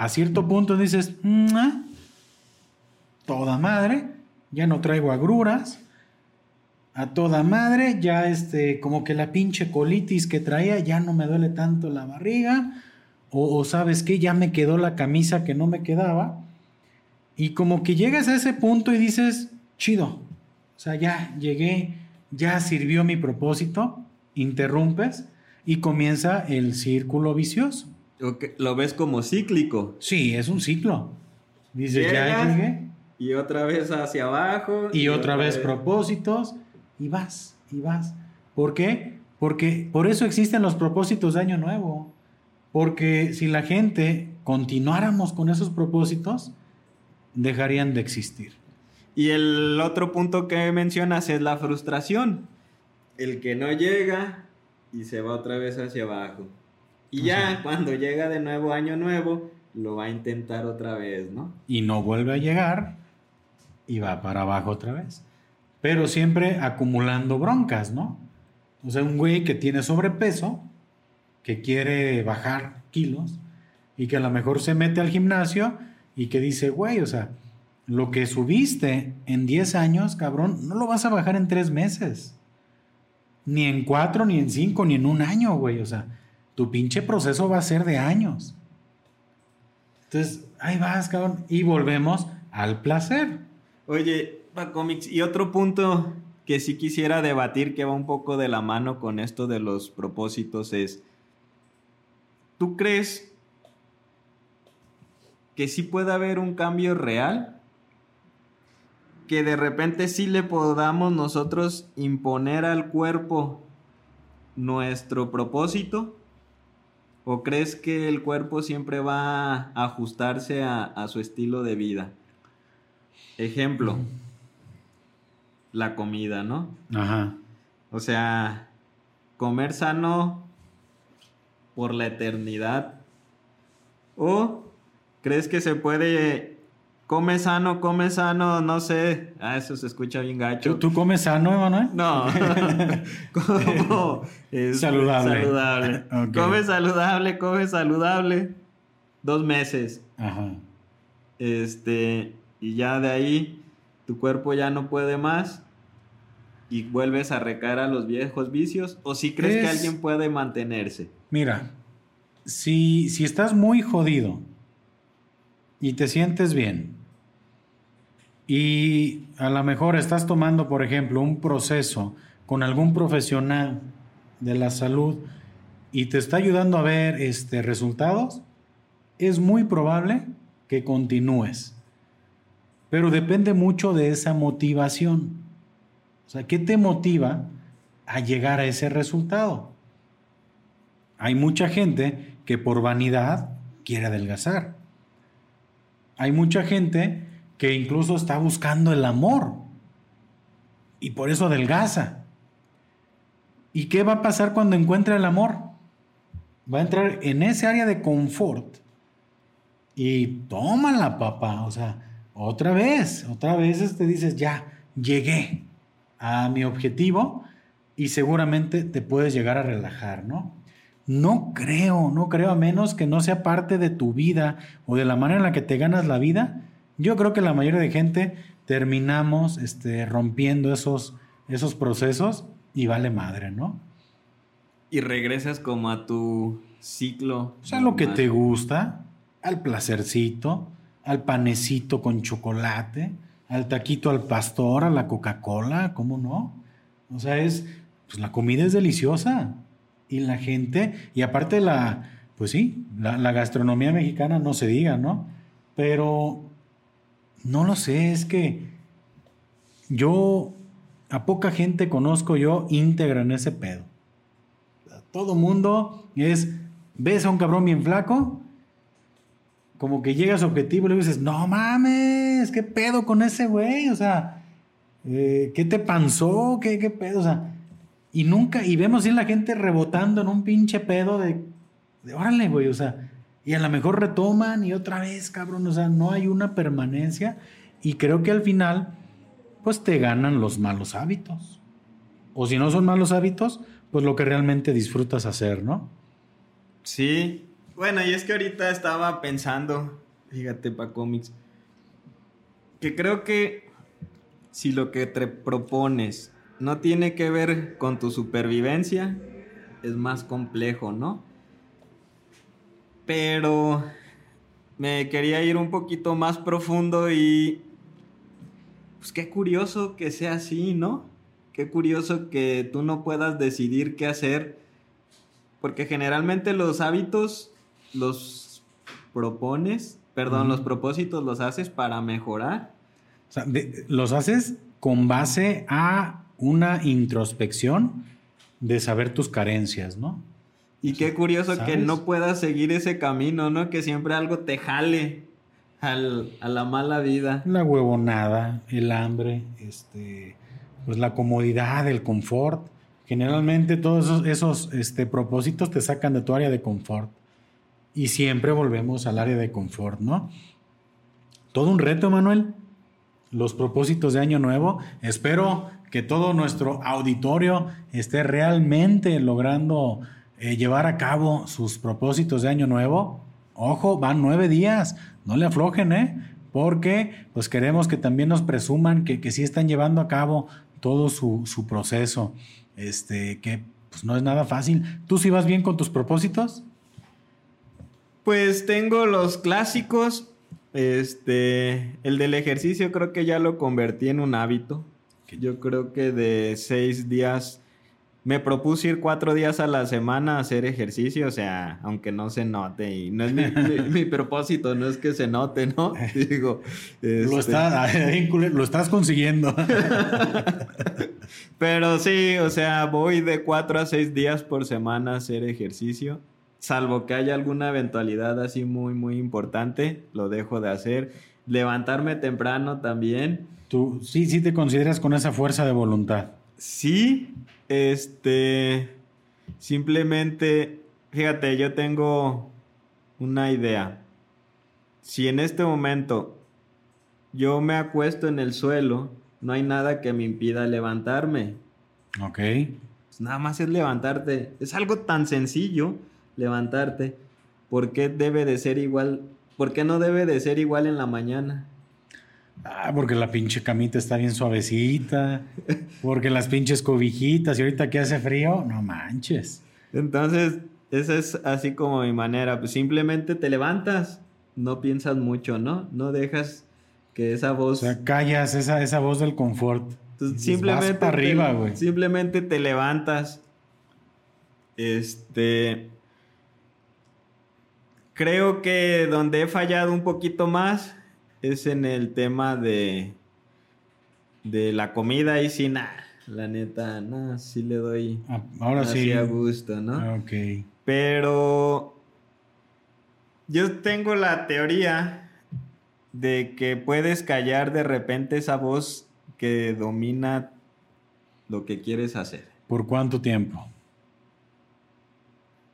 a cierto punto dices, mm, ah, toda madre, ya no traigo agruras, a toda madre, ya este, como que la pinche colitis que traía, ya no me duele tanto la barriga, o, sabes que ya me quedó la camisa que no me quedaba, y como que llegas a ese punto y dices, chido, o sea, ya llegué, ya sirvió mi propósito, interrumpes y comienza el círculo vicioso. Lo ves como cíclico. Sí, es un ciclo. Dices, ya llegué. Y otra vez hacia abajo. Y, otra, vez propósitos y vas, y vas. ¿Por qué? Porque por eso existen los propósitos de Año Nuevo. Porque si la gente continuáramos con esos propósitos, dejarían de existir. Y el otro punto que mencionas es la frustración. El que no llega y se va otra vez hacia abajo. Y ya cuando llega de nuevo año nuevo, lo va a intentar otra vez, ¿no? Y no vuelve a llegar y va para abajo otra vez. Pero siempre acumulando broncas, ¿no? O sea, un güey que tiene sobrepeso, que quiere bajar kilos y que a lo mejor se mete al gimnasio y que dice, güey, o sea, lo que subiste en 10 años, cabrón, no lo vas a bajar en 3 meses. Ni en 4, ni en 5, ni en un año, güey. O sea, tu pinche proceso va a ser de años. Entonces, ahí vas, cabrón. Y volvemos al placer. Oye, cómics, y otro punto que sí quisiera debatir que va un poco de la mano con esto de los propósitos es, ¿tú crees que sí puede haber un cambio real? Que de repente sí le podamos nosotros imponer al cuerpo nuestro propósito? ¿O crees que el cuerpo siempre va a ajustarse a, su estilo de vida? Ejemplo, la comida, ¿no? Ajá. O sea, comer sano por la eternidad. ¿O crees que se puede come sano, come sano, no sé. Ah, eso se escucha bien gacho. ¿Tú, comes sano, Emanuel? No. saludable. Saludable. Come saludable, come saludable. Dos meses. Ajá. Este, y ya de ahí tu cuerpo ya no puede más y vuelves a recaer a los viejos vicios. ¿O si crees que alguien puede mantenerse? Mira, si, si estás muy jodido y te sientes bien, y a lo mejor estás tomando, por ejemplo, un proceso con algún profesional de la salud y te está ayudando a ver este, resultados, es muy probable que continúes. Pero depende mucho de esa motivación. O sea, ¿qué te motiva a llegar a ese resultado? Hay mucha gente que por vanidad quiere adelgazar. Hay mucha gente que incluso está buscando el amor y por eso adelgaza. ¿Y qué va a pasar cuando encuentre el amor? Va a entrar en ese área de confort y tómala, papá. O sea, otra vez, otra vez te este, dices, ya, llegué a mi objetivo y seguramente te puedes llegar a relajar, ¿no? No creo, no creo, a menos que no sea parte de tu vida o de la manera en la que te ganas la vida, yo creo que la mayoría de gente terminamos este, rompiendo esos, esos procesos y vale madre, ¿no? Y regresas como a tu ciclo. O sea, lo que te gusta, al placercito, al panecito con chocolate, al taquito al pastor, a la Coca-Cola, ¿cómo no? O sea, es, pues la comida es deliciosa y la gente, y aparte la, pues sí, la, la gastronomía mexicana no se diga, ¿no? Pero no lo sé, es que yo a poca gente conozco yo íntegra en ese pedo. Todo mundo es, ves a un cabrón bien flaco, como que llega a su objetivo y le dices, no mames, ¿qué pedo con ese güey? O sea, eh, ¿qué te panzó? ¿Qué, ¿Qué pedo? O sea, y nunca, y vemos la gente rebotando en un pinche pedo de, de órale, güey, o sea, y a lo mejor retoman y otra vez, cabrón. O sea, no hay una permanencia. Y creo que al final, pues te ganan los malos hábitos. O si no son malos hábitos, pues lo que realmente disfrutas hacer, ¿no? Sí. Bueno, y es que ahorita estaba pensando, fíjate, para cómics, que creo que si lo que te propones no tiene que ver con tu supervivencia, es más complejo, ¿no? Pero me quería ir un poquito más profundo y pues qué curioso que sea así, ¿no? Qué curioso que tú no puedas decidir qué hacer, porque generalmente los hábitos los propones, perdón, los propósitos los haces para mejorar. O sea, los haces con base a una introspección de saber tus carencias, ¿no? Y qué curioso que no puedas seguir ese camino, ¿no? Que siempre algo te jale al, a la mala vida. La huevonada, el hambre, este, pues la comodidad, el confort, generalmente todos esos, esos este, propósitos te sacan de tu área de confort. Y siempre volvemos al área de confort, ¿no? Todo un reto, Manuel. Los propósitos de Año Nuevo. Espero que todo nuestro auditorio esté realmente logrando eh, llevar a cabo sus propósitos de Año Nuevo. Ojo, van nueve días. No le aflojen, ¿eh? Porque pues queremos que también nos presuman que, que sí están llevando a cabo todo su, su proceso. Este, que pues no es nada fácil. ¿Tú sí vas bien con tus propósitos? Pues tengo los clásicos. Este, el del ejercicio creo que ya lo convertí en un hábito. Yo creo que de seis días me propuse ir cuatro días a la semana a hacer ejercicio, o sea, aunque no se note, y no es mi, propósito, no es que se note, ¿no? Digo, lo, este lo estás consiguiendo. Pero sí, o sea, voy de cuatro a seis días por semana a hacer ejercicio salvo que haya alguna eventualidad así muy, muy importante, lo dejo de hacer. Levantarme temprano también. Tú sí, sí te consideras con esa fuerza de voluntad. Sí, este, simplemente, fíjate, yo tengo una idea. Si en este momento yo me acuesto en el suelo, no hay nada que me impida levantarme. Ok. Pues nada más es levantarte. Es algo tan sencillo levantarte, ¿por qué debe de ser igual? ¿Por qué no debe de ser igual en la mañana? Ah, porque la pinche camita está bien suavecita, porque las pinches cobijitas y ahorita que hace frío, no manches. Entonces, esa es así como mi manera, pues simplemente te levantas, no piensas mucho, ¿no? No dejas que esa voz... O sea, callas esa, esa voz del confort. simplemente, arriba, güey. simplemente te levantas. Este Creo que donde he fallado un poquito más es en el tema de, de la comida y sí, nada, la neta, nada, sí le doy ah, ahora sí a gusto, ¿no? Ah, ok. Pero yo tengo la teoría de que puedes callar de repente esa voz que domina lo que quieres hacer. ¿Por cuánto tiempo?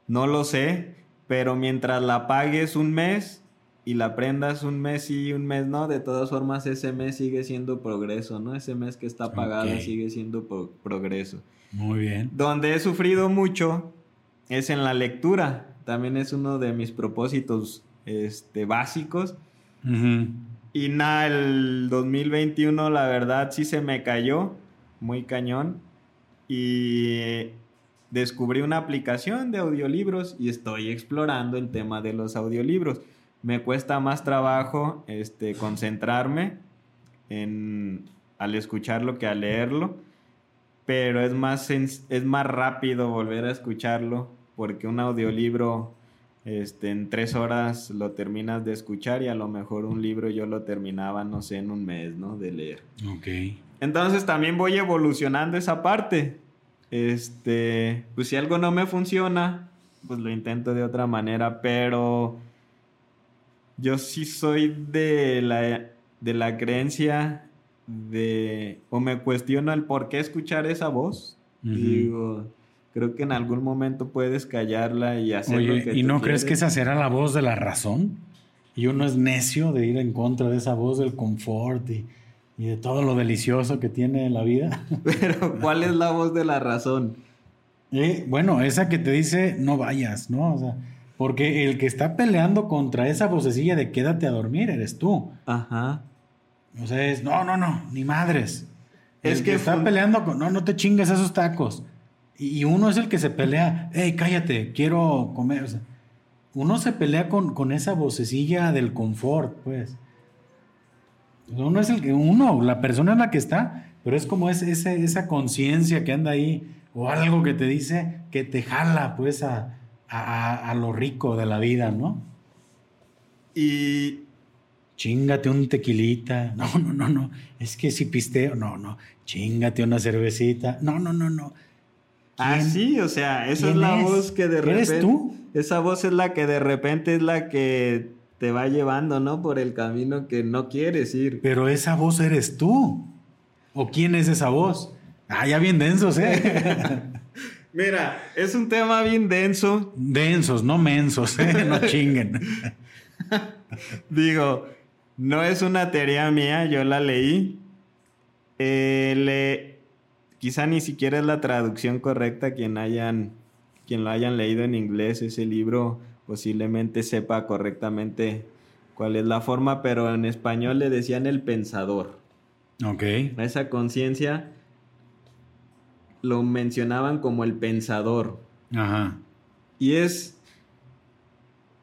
No lo sé, pero mientras la pagues un mes y la prendas un mes y un mes no, de todas formas ese mes sigue siendo progreso, ¿no? Ese mes que está pagado sigue siendo progreso. Muy bien. Donde he sufrido mucho es en la lectura. También es uno de mis propósitos este, básicos. Y nada, el 2021 la verdad sí se me cayó, muy cañón. Y descubrí una aplicación de audiolibros y estoy explorando el tema de los audiolibros. Me cuesta más trabajo este, concentrarme en, al escucharlo que al leerlo, pero es más, es más rápido volver a escucharlo porque un audiolibro este, en tres horas lo terminas de escuchar y a lo mejor un libro yo lo terminaba, no sé, en un mes, ¿no? De leer. Ok. Entonces también voy evolucionando esa parte este, pues si algo no me funciona, pues lo intento de otra manera, pero yo sí soy de la, de la creencia de, o me cuestiono el por qué escuchar esa voz. Digo, creo que en algún momento puedes callarla y hacer lo que ¿y no crees que esa será la voz de la razón? Y uno es necio de ir en contra de esa voz del confort y y de todo lo delicioso que tiene la vida. Pero, ¿cuál es la voz de la razón? Eh, bueno, esa que te dice no vayas, ¿no? O sea, porque el que está peleando contra esa vocecilla de quédate a dormir eres tú. Ajá. O sea, es no, no, no, ni madres. Es que, está peleando con no, no te chingues esos tacos. Y, uno es el que se pelea, hey, cállate, quiero comer. O sea, uno se pelea con, con esa vocecilla del confort, pues. Uno es el que, uno, la persona es la que está, pero es como ese, esa conciencia que anda ahí, o algo que te dice que te jala, pues, a, lo rico de la vida, ¿no? Y. Chingate un tequilita. No, no, no, no. Es que si pisteo, no, no. Chingate una cervecita. No, no, no, no. Ah, sí, o sea, esa es la voz que de repente. ¿Eres tú? Esa voz es la que de repente es la que te va llevando, ¿no? Por el camino que no quieres ir. Pero esa voz eres tú. ¿O quién es esa voz? Ah, ya bien densos, ¿eh? Mira, es un tema bien denso. Densos, no mensos, ¿eh? no chinguen. Digo, no es una teoría mía, yo la leí. Eh, le, quizá ni siquiera es la traducción correcta. Quien, hayan, quien lo hayan leído en inglés, ese libro posiblemente sepa correctamente cuál es la forma, pero en español le decían el pensador. Ok. Esa conciencia lo mencionaban como el pensador. Ajá. Y es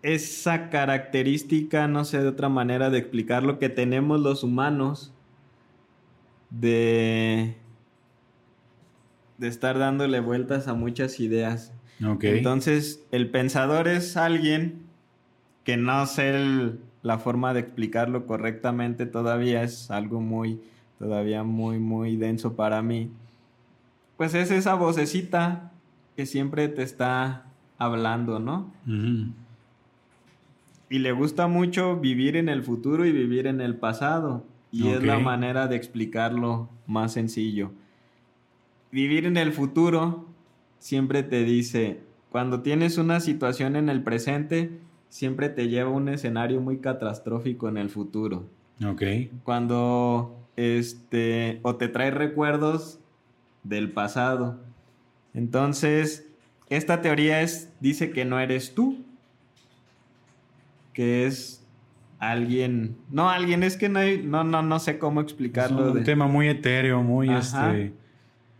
esa característica, no sé de otra manera de explicarlo, que tenemos los humanos de, de estar dándole vueltas a muchas ideas. Ok. Entonces, el pensador es alguien que no sé el- la forma de explicarlo correctamente todavía, es algo muy, todavía muy, muy denso para mí. Pues es esa vocecita que siempre te está hablando, ¿no? Y le gusta mucho vivir en el futuro y vivir en el pasado. Y es la manera de explicarlo más sencillo. Vivir en el futuro siempre te dice, cuando tienes una situación en el presente, siempre te lleva a un escenario muy catastrófico en el futuro. Ok. Cuando este o te trae recuerdos del pasado. Entonces, esta teoría es dice que no eres tú, que es alguien, no alguien, es que no hay, no no no sé cómo Es explicarlo un de- tema muy etéreo, muy Ajá. este.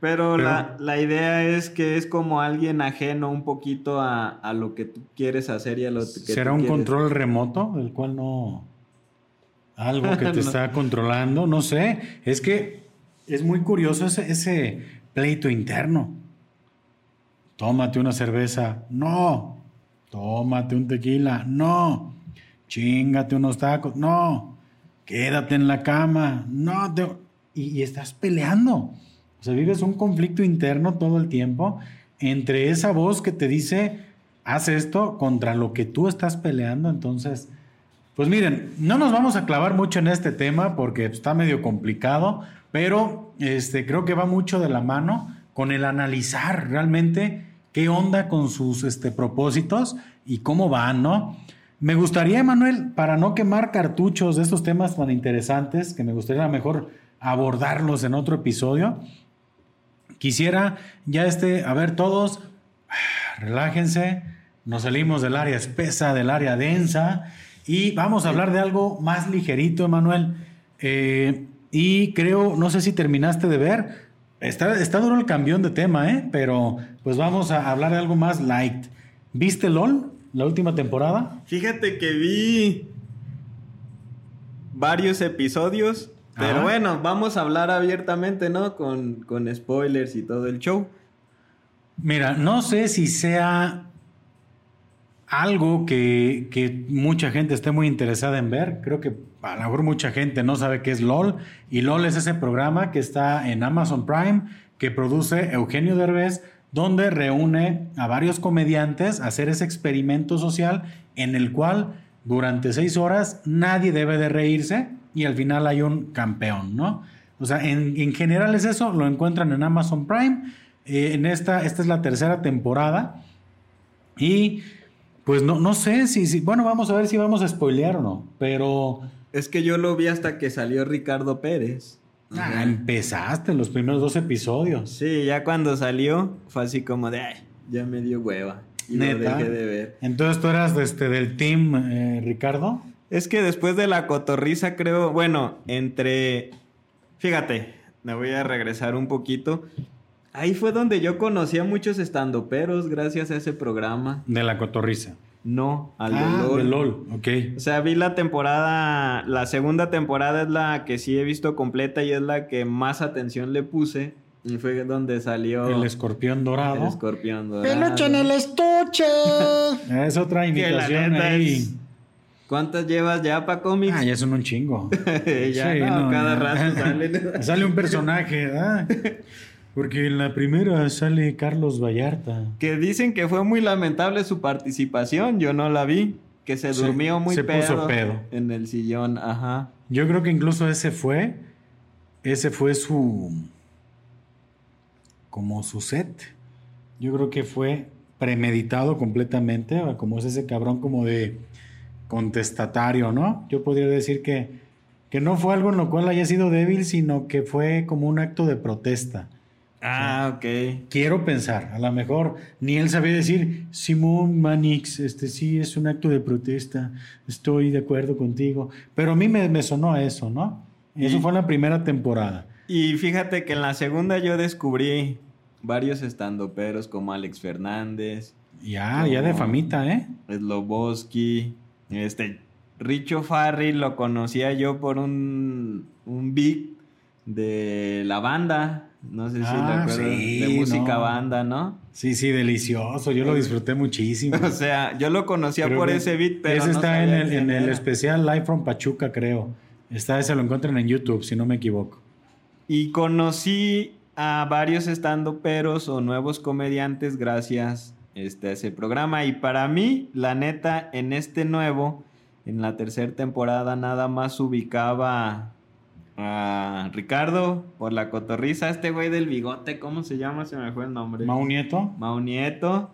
pero, Pero- la, la idea es que es como alguien ajeno un poquito a, a lo que tú quieres hacer y a lo que ¿Será tú un quieres- control remoto del cual no. Algo que te está controlando? No sé. Es que es muy curioso ese, pleito interno. Tómate una cerveza. No. Tómate un tequila. No. Chingate unos tacos. No. Quédate en la cama. No. te- Y, y estás peleando. O sea, vives un conflicto interno todo el tiempo entre esa voz que te dice, haz esto contra lo que tú estás peleando. Entonces, pues miren, no nos vamos a clavar mucho en este tema porque está medio complicado, pero este, creo que va mucho de la mano con el analizar realmente qué onda con sus este, propósitos y cómo van, ¿no? Me gustaría, Manuel, para no quemar cartuchos de estos temas tan interesantes, que me gustaría mejor abordarlos en otro episodio, quisiera ya este, a ver todos, relájense, nos salimos del área espesa, del área densa y vamos a hablar de algo más ligerito, Emanuel. Eh, y creo, no sé si terminaste de ver, está, está duro el cambión de tema, ¿eh? pero pues vamos a hablar de algo más light. ¿Viste LOL, la última temporada? Fíjate que vi varios episodios, pero Ajá. bueno, vamos a hablar abiertamente, ¿no? Con, con spoilers y todo el show. Mira, no sé si sea algo que, que mucha gente esté muy interesada en ver. Creo que a lo mejor mucha gente no sabe qué es LOL. Y LOL es ese programa que está en Amazon Prime, que produce Eugenio Derbez, donde reúne a varios comediantes hacer ese experimento social en el cual durante seis horas nadie debe de reírse y al final hay un campeón, ¿no? O sea, en, en general es eso, lo encuentran en Amazon Prime. Eh, en esta, esta es la tercera temporada. Y pues no, no sé si, si, bueno, vamos a ver si vamos a spoilear o no, pero Es que yo lo vi hasta que salió Ricardo Pérez. ah, empezaste los primeros dos episodios. Sí, ya cuando salió fue así como de, ay, ya me dio hueva. Y lo Neta. dejé de ver. Entonces tú eras de este, del team eh, Ricardo. Es que después de la cotorriza creo, bueno, entre, fíjate, me voy a regresar un poquito. Ahí fue donde yo conocí a muchos estandoperos gracias a ese programa. De la cotorriza. No, al ah, de LOL. de LOL, ok. O sea, vi la temporada, la segunda temporada es la que sí he visto completa y es la que más atención le puse. Y fue donde salió El escorpión dorado. el escorpión dorado. Peluche en el estuche. Es otra imitación neta ahí. es- ¿Cuántas llevas ya para cómics? Ah, ya son un chingo. ya Sí, no, no, cada ya. rato salen. Sale un personaje, ¿verdad? Porque en la primera sale Carlos Vallarta. que dicen que fue muy lamentable su participación, yo no la vi, que se durmió muy se pedo, puso pedo. en el sillón, ajá. Yo creo que incluso ese fue, ese fue su, como su set. Yo creo que fue premeditado completamente, como es ese cabrón como de contestatario, ¿no? Yo podría decir que, que no fue algo en lo cual haya sido débil, sino que fue como un acto de protesta. Ah, ok. Quiero pensar, a lo mejor ni él sabía decir, Simón Manix, este sí es un acto de protesta, estoy de acuerdo contigo, pero a mí me, me sonó a eso, ¿no? Y eso fue en la primera temporada. Y fíjate que en la segunda yo descubrí varios estandoperos como Alex Fernández. Ya, ya de famita, ¿eh? Sloboski, este, Richo Farri lo conocía yo por un, un beat de la banda, no sé si Ah, lo sí, de música no. banda, ¿no? Sí, sí, delicioso, yo lo disfruté muchísimo. O sea, yo lo conocía Creo por ese beat, pero Ese no está en el, en el especial Live from Pachuca, creo. Está, ese lo encuentran en YouTube, si no me equivoco. Y conocí a varios estandoperos o nuevos comediantes gracias este, a ese programa. Y para mí, la neta, en este nuevo, en la tercera temporada, nada más ubicaba a Ricardo por la cotorriza. Este güey del bigote, ¿cómo se llama? Se me fue el nombre. Mau Nieto. Mau Nieto.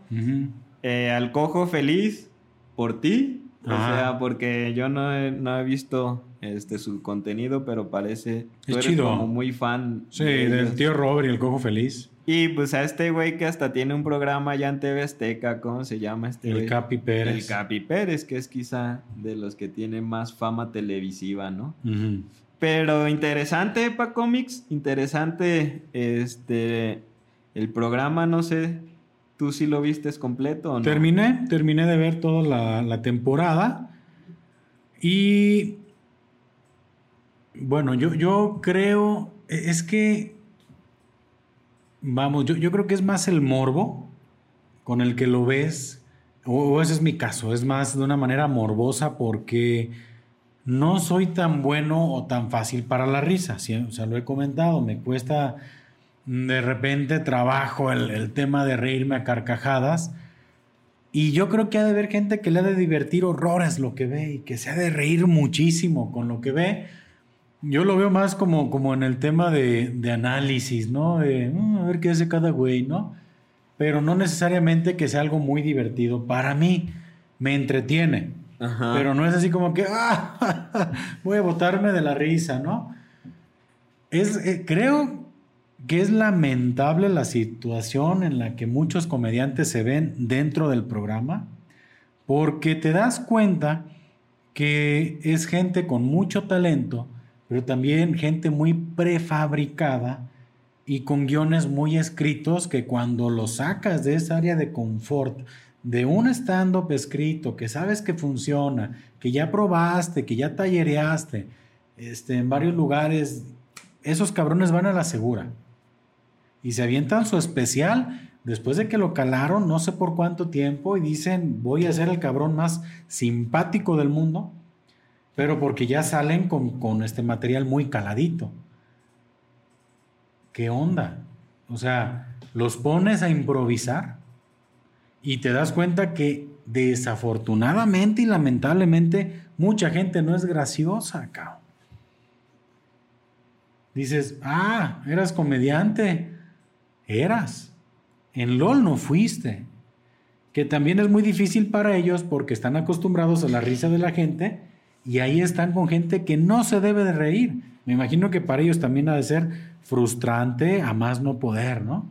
Eh, al cojo feliz por ti. O sea, porque yo no he, no he visto este su contenido, pero parece tú Es eres chido. como muy fan. Sí, de del tío Robert y el cojo feliz. Y pues a este güey que hasta tiene un programa ya en TV Azteca, ¿cómo se llama este El? Capi Pérez. El Capi Pérez, que es quizá de los que tiene más fama televisiva, ¿no? Ujú. Pero interesante, Pa Comics, interesante este el programa, no sé, ¿tú sí lo vistes completo o no? Terminé, terminé de ver toda la, la temporada. Y bueno, yo, yo creo, e, es que, vamos, yo, yo creo que es más el morbo con el que lo ves, o, o ese es mi caso, es más de una manera morbosa porque no soy tan bueno o tan fácil para la risa, ¿sí? o sea, lo he comentado, me cuesta de repente trabajo el, tema de reírme a carcajadas. Y yo creo que ha de haber gente que le ha de divertir horrores lo que ve y que se ha de reír muchísimo con lo que ve. Yo lo veo más como, como en el tema de, de análisis, ¿no? De "Mm, a ver qué hace cada güey, ¿no? Pero no necesariamente que sea algo muy divertido. Para mí, me entretiene. Pero no es así como que "Ah, voy a botarme de la risa, ¿no? Es, eh, creo que es lamentable la situación en la que muchos comediantes se ven dentro del programa, porque te das cuenta que es gente con mucho talento, pero también gente muy prefabricada y con guiones muy escritos que cuando los sacas de esa área de confort, de un stand-up escrito que sabes que funciona, que ya probaste, que ya tallereaste este, en varios lugares, esos cabrones van a la segura. Y se avientan su especial después de que lo calaron no sé por cuánto tiempo y dicen voy a ser el cabrón más simpático del mundo, pero porque ya salen con, con este material muy caladito. ¿Qué onda? O sea, los pones a improvisar y te das cuenta que desafortunadamente y lamentablemente mucha gente no es graciosa, cabrón. Dices, ah, eras comediante. Eras. En LOL no fuiste. Que también es muy difícil para ellos porque están acostumbrados a la risa de la gente y ahí están con gente que no se debe de reír. Me imagino que para ellos también ha de ser frustrante a más no poder, ¿no?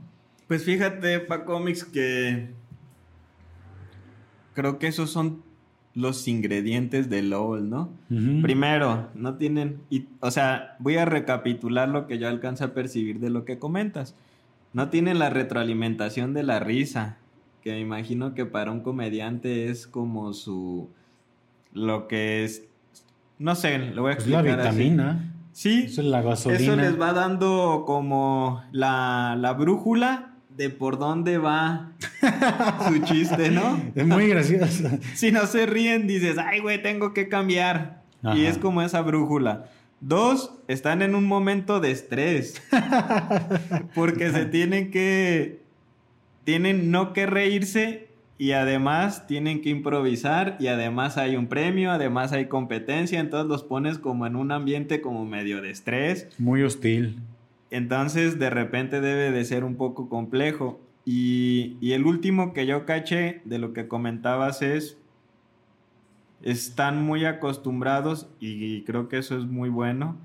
Pues fíjate, Pa Comics, que creo que esos son los ingredientes de LOL, ¿no? Primero, no tienen, y, o sea, voy a recapitular lo que yo alcanzo a percibir de lo que comentas. No tienen la retroalimentación de la risa, que me imagino que para un comediante es como su, lo que es, no sé, lo voy a Es la explicar así. vitamina. Sí, Eso es la gasolina. eso les va dando como la, la brújula de por dónde va su chiste, ¿no? Es muy gracioso. Si no se ríen, dices, ay, güey, tengo que cambiar. Ajá. Y es como esa brújula. Dos, están en un momento de estrés. porque se tienen que. Tienen no que reírse y además tienen que improvisar y además hay un premio, además hay competencia, entonces los pones como en un ambiente como medio de estrés. Muy hostil. Entonces de repente debe de ser un poco complejo. Y, y el último que yo caché de lo que comentabas es, están muy acostumbrados, y creo que eso es muy bueno,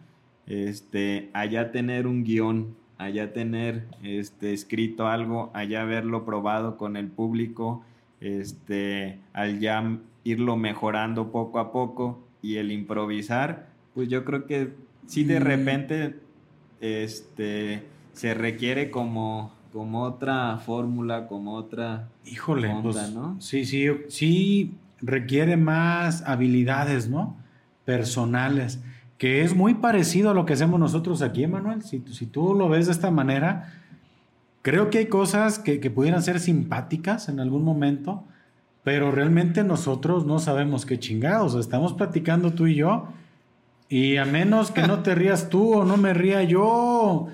este, allá tener un guion, allá tener este, escrito algo, allá haberlo probado con el público, este, al ya irlo mejorando poco a poco y el improvisar, pues yo creo que sí de repente este, se requiere como, como otra fórmula, como otra... Híjole, pues, ¿no? sí, sí, sí requiere más habilidades, ¿no? Personales que es muy parecido a lo que hacemos nosotros aquí, Emanuel. Si, si tú lo ves de esta manera, creo que hay cosas que, pudieran ser simpáticas en algún momento, pero realmente nosotros no sabemos qué chingados. Estamos platicando tú y yo, y a menos que no te rías tú o no me ría yo,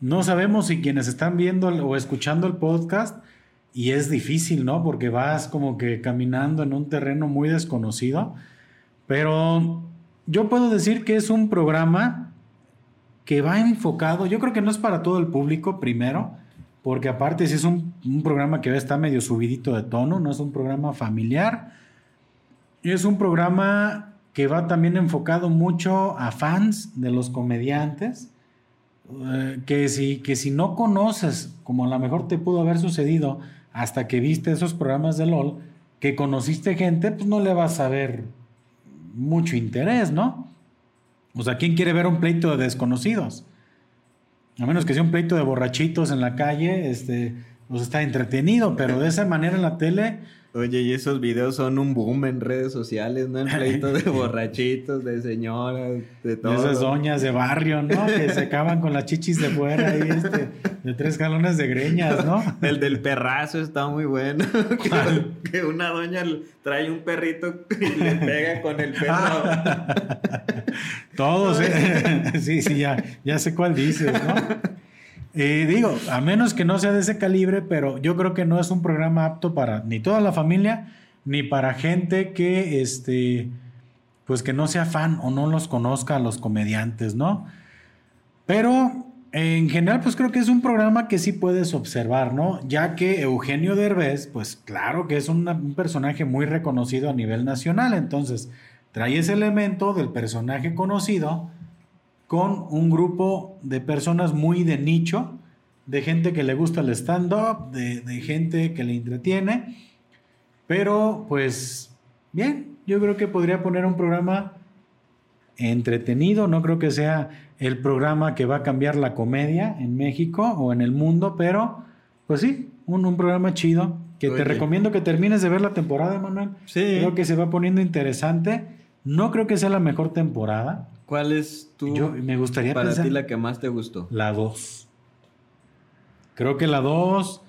no sabemos si quienes están viendo o escuchando el podcast, y es difícil, ¿no? Porque vas como que caminando en un terreno muy desconocido, pero yo puedo decir que es un programa que va enfocado, yo creo que no es para todo el público primero, porque aparte si es un, programa que está medio subidito de tono, no es un programa familiar, es un programa que va también enfocado mucho a fans de los comediantes, eh, que, si, que si no conoces, como a lo mejor te pudo haber sucedido hasta que viste esos programas de LOL, que conociste gente, pues no le vas a ver mucho interés, ¿no? O sea, ¿quién quiere ver un pleito de desconocidos? A menos que sea un pleito de borrachitos en la calle, este, pues está entretenido, pero de esa manera en la tele, Oye, y esos videos son un boom en redes sociales, ¿no? El pleito de borrachitos, de señoras, de todo. Esas doñas de barrio, ¿no? Que se acaban con las chichis de fuera ahí, este, de tres galones de greñas, ¿no? El del perrazo está muy bueno. que, una doña trae un perrito y le pega con el perro. Todos, ¿eh? Sí, sí, ya, ya sé cuál dices, ¿no? Digo, a menos que no sea de ese calibre, pero yo creo que no es un programa apto para ni toda la familia, ni para gente que, este, pues que no sea fan o no los conozca a los comediantes, ¿no? Pero en general, pues creo que es un programa que sí puedes observar, ¿no? Ya que Eugenio Derbez, pues claro que es un personaje muy reconocido a nivel nacional, entonces trae ese elemento del personaje conocido con un grupo de personas muy de nicho, de gente que le gusta el stand-up, de, gente que le entretiene, pero pues bien, yo creo que podría poner un programa entretenido, no creo que sea el programa que va a cambiar la comedia en México o en el mundo, pero pues sí, un, programa chido que te recomiendo que termines de ver la temporada, Manuel. Sí. Creo que se va poniendo interesante. No creo que sea la mejor temporada. ¿Cuál es tu. Yo, me gustaría para ti la que más te gustó? La 2. Creo que la 2.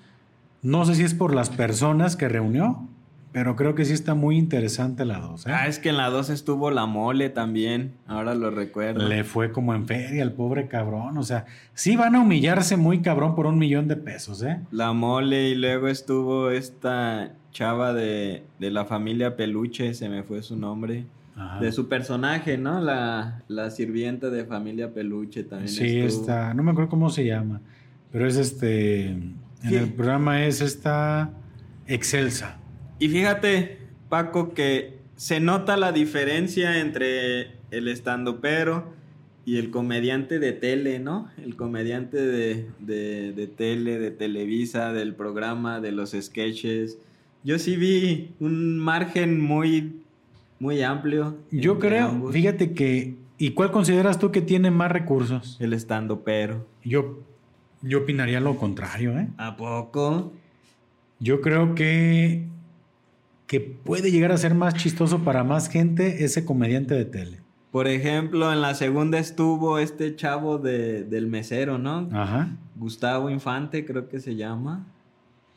No sé si es por las personas que reunió, pero creo que sí está muy interesante la 2. ¿eh? Ah, es que en la 2 estuvo la mole también. Ahora lo recuerdo. Le fue como en feria al pobre cabrón. O sea, sí van a humillarse muy cabrón por un millón de pesos, ¿eh? La mole y luego estuvo esta chava de, de la familia Peluche, se me fue su nombre de su personaje, ¿no? La, la sirvienta de familia Peluche también. Sí, está, no me acuerdo cómo se llama, pero es este, en el programa es esta Excelsa. Y fíjate, Paco, que se nota la diferencia entre el estando pero y el comediante de tele, ¿no? El comediante de, de, de tele, de Televisa, del programa, de los sketches. Yo sí vi un margen muy muy amplio. Yo creo, fíjate que, ¿y cuál consideras tú que tiene más recursos? El estando pero. Yo, yo opinaría lo contrario, ¿eh? ¿A poco? Yo creo que, que puede llegar a ser más chistoso para más gente ese comediante de tele. Por ejemplo, en la segunda estuvo este chavo de, del mesero, ¿no? Ajá. Gustavo Infante, creo que se llama.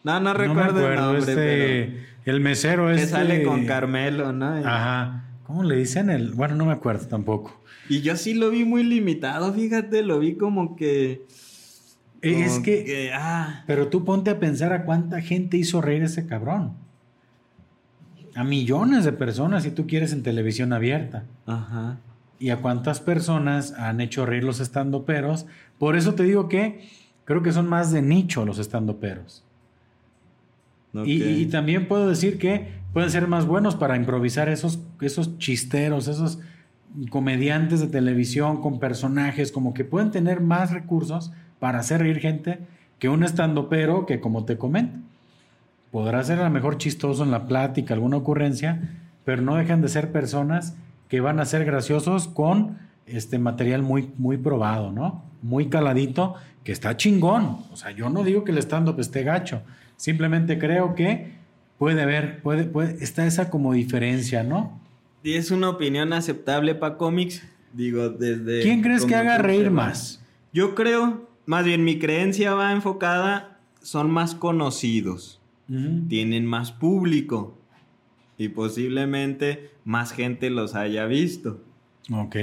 No, no recuerdo el nombre, este, El mesero es. Que este... sale con Carmelo, ¿no? Ajá. ¿Cómo le dicen? El... Bueno, no me acuerdo tampoco. Y yo sí lo vi muy limitado, fíjate, lo vi como que... es que... ah. Pero tú ponte a pensar a cuánta gente hizo reír ese cabrón. A millones de personas, si tú quieres, en televisión abierta. Ajá. Y a cuántas personas han hecho reír los estandoperos. Por eso te digo que creo que son más de nicho los estandoperos. Y, también puedo decir que pueden ser más buenos para improvisar esos, esos chisteros, esos comediantes de televisión con personajes, como que pueden tener más recursos para hacer reír gente que un estando pero que como te comento, podrá ser a lo mejor chistoso en la plática, alguna ocurrencia, pero no dejan de ser personas que van a ser graciosos con este material muy, muy probado, ¿no? Muy caladito, que está chingón. O sea, yo no digo que el stand-up esté gacho, simplemente creo que puede haber, puede, puede, está esa como diferencia, ¿no? Y es una opinión aceptable para cómics, digo, desde... ¿Quién crees que haga reír más? Yo creo, más bien mi creencia va enfocada, son más conocidos, tienen más público y posiblemente más gente los haya visto. Ok.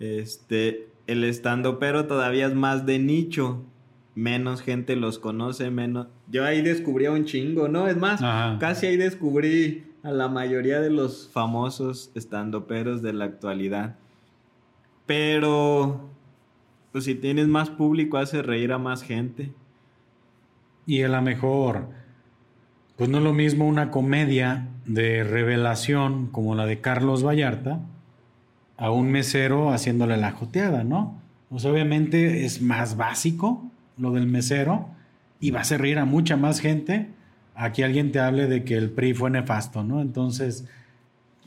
Este, el estando pero todavía es más de nicho. Menos gente los conoce, menos. Yo ahí descubrí a un chingo, ¿no? Es más, casi ahí descubrí a la mayoría de los famosos estandoperos de la actualidad. Pero, pues si tienes más público, hace reír a más gente. Y a lo mejor, pues no es lo mismo una comedia de revelación como la de Carlos Vallarta a un mesero haciéndole la joteada, ¿no? Pues obviamente es más básico lo del mesero y va a hacer reír a mucha más gente a que alguien te hable de que el PRI fue nefasto, ¿no? Entonces,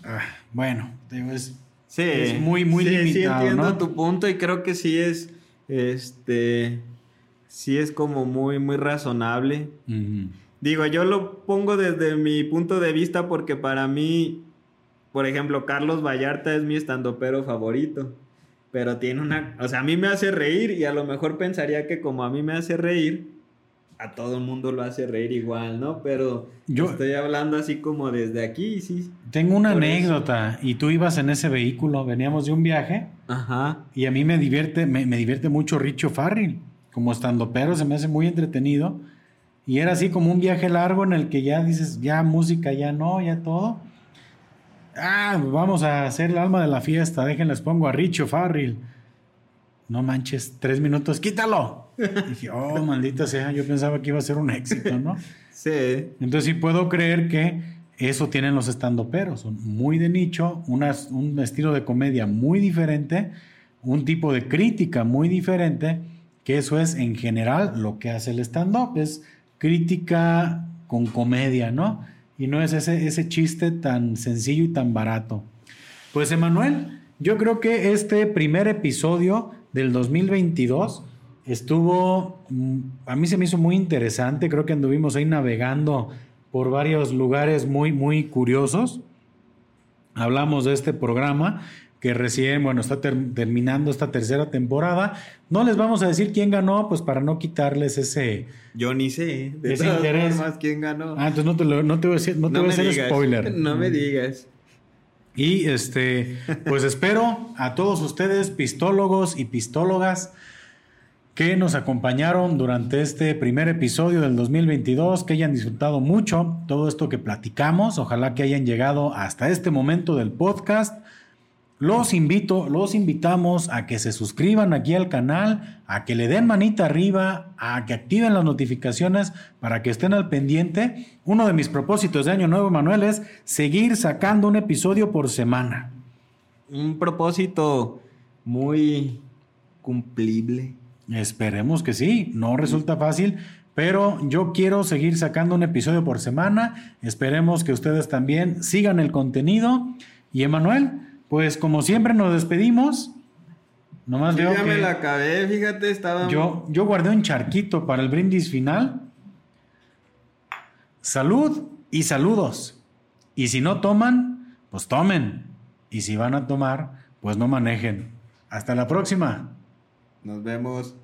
ah, bueno, es, es, muy, muy limitado. Sí, entiendo tu punto y creo que sí es, este, sí es como muy, muy razonable. Digo, yo lo pongo desde mi punto de vista porque para mí por ejemplo, Carlos Vallarta es mi estandopero favorito. Pero tiene una. O sea, a mí me hace reír y a lo mejor pensaría que como a mí me hace reír, a todo el mundo lo hace reír igual, ¿no? Pero yo estoy hablando así como desde aquí, sí. Tengo una anécdota y tú ibas en ese vehículo, veníamos de un viaje. Ajá. Y a mí me divierte, me, me divierte mucho Richo Farrell. Como estando pero se me hace muy entretenido. Y era así como un viaje largo en el que ya dices, ya música, ya no, ya todo ah, vamos a hacer el alma de la fiesta, déjenles pongo a Richo Farrell. No manches, tres minutos, quítalo. dije, oh, maldita sea, yo pensaba que iba a ser un éxito, ¿no? Sí. Entonces sí puedo creer que eso tienen los estandoperos, son muy de nicho, un estilo de comedia muy diferente, un tipo de crítica muy diferente, que eso es en general lo que hace el stand-up, es crítica con comedia, ¿no? Y no es ese, ese chiste tan sencillo y tan barato. Pues Emanuel, yo creo que este primer episodio del 2022 estuvo, mm, a mí se me hizo muy interesante, creo que anduvimos ahí navegando por varios lugares muy, muy curiosos. Hablamos de este programa que recién, bueno, está terminando esta tercera temporada. No les vamos a decir quién ganó, pues para no quitarles ese... Yo ni sé, de ese interés. quién ganó. Ah, entonces no te, lo, no te voy a decir, no te voy a hacer spoiler. No me digas. Y este, pues espero a todos ustedes, pistólogos y pistólogas, que nos acompañaron durante este primer episodio del 2022, que hayan disfrutado mucho todo esto que platicamos. Ojalá que hayan llegado hasta este momento del podcast. Los invito, los invitamos a que se suscriban aquí al canal, a que le den manita arriba, a que activen las notificaciones para que estén al pendiente. Uno de mis propósitos de Año Nuevo, Manuel, es seguir sacando un episodio por semana. Un propósito muy cumplible. Esperemos que sí, no resulta fácil, pero yo quiero seguir sacando un episodio por semana. Esperemos que ustedes también sigan el contenido. Y Emanuel, pues como siempre nos despedimos. Nomás veo ya me la acabé, fíjate, estaba... Yo, yo guardé un charquito para el brindis final. Salud y saludos. Y si no toman, pues tomen. Y si van a tomar, pues no manejen. Hasta la próxima. Nos vemos.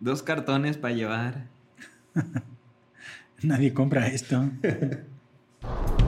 Dos cartones para llevar. Nadie compra esto.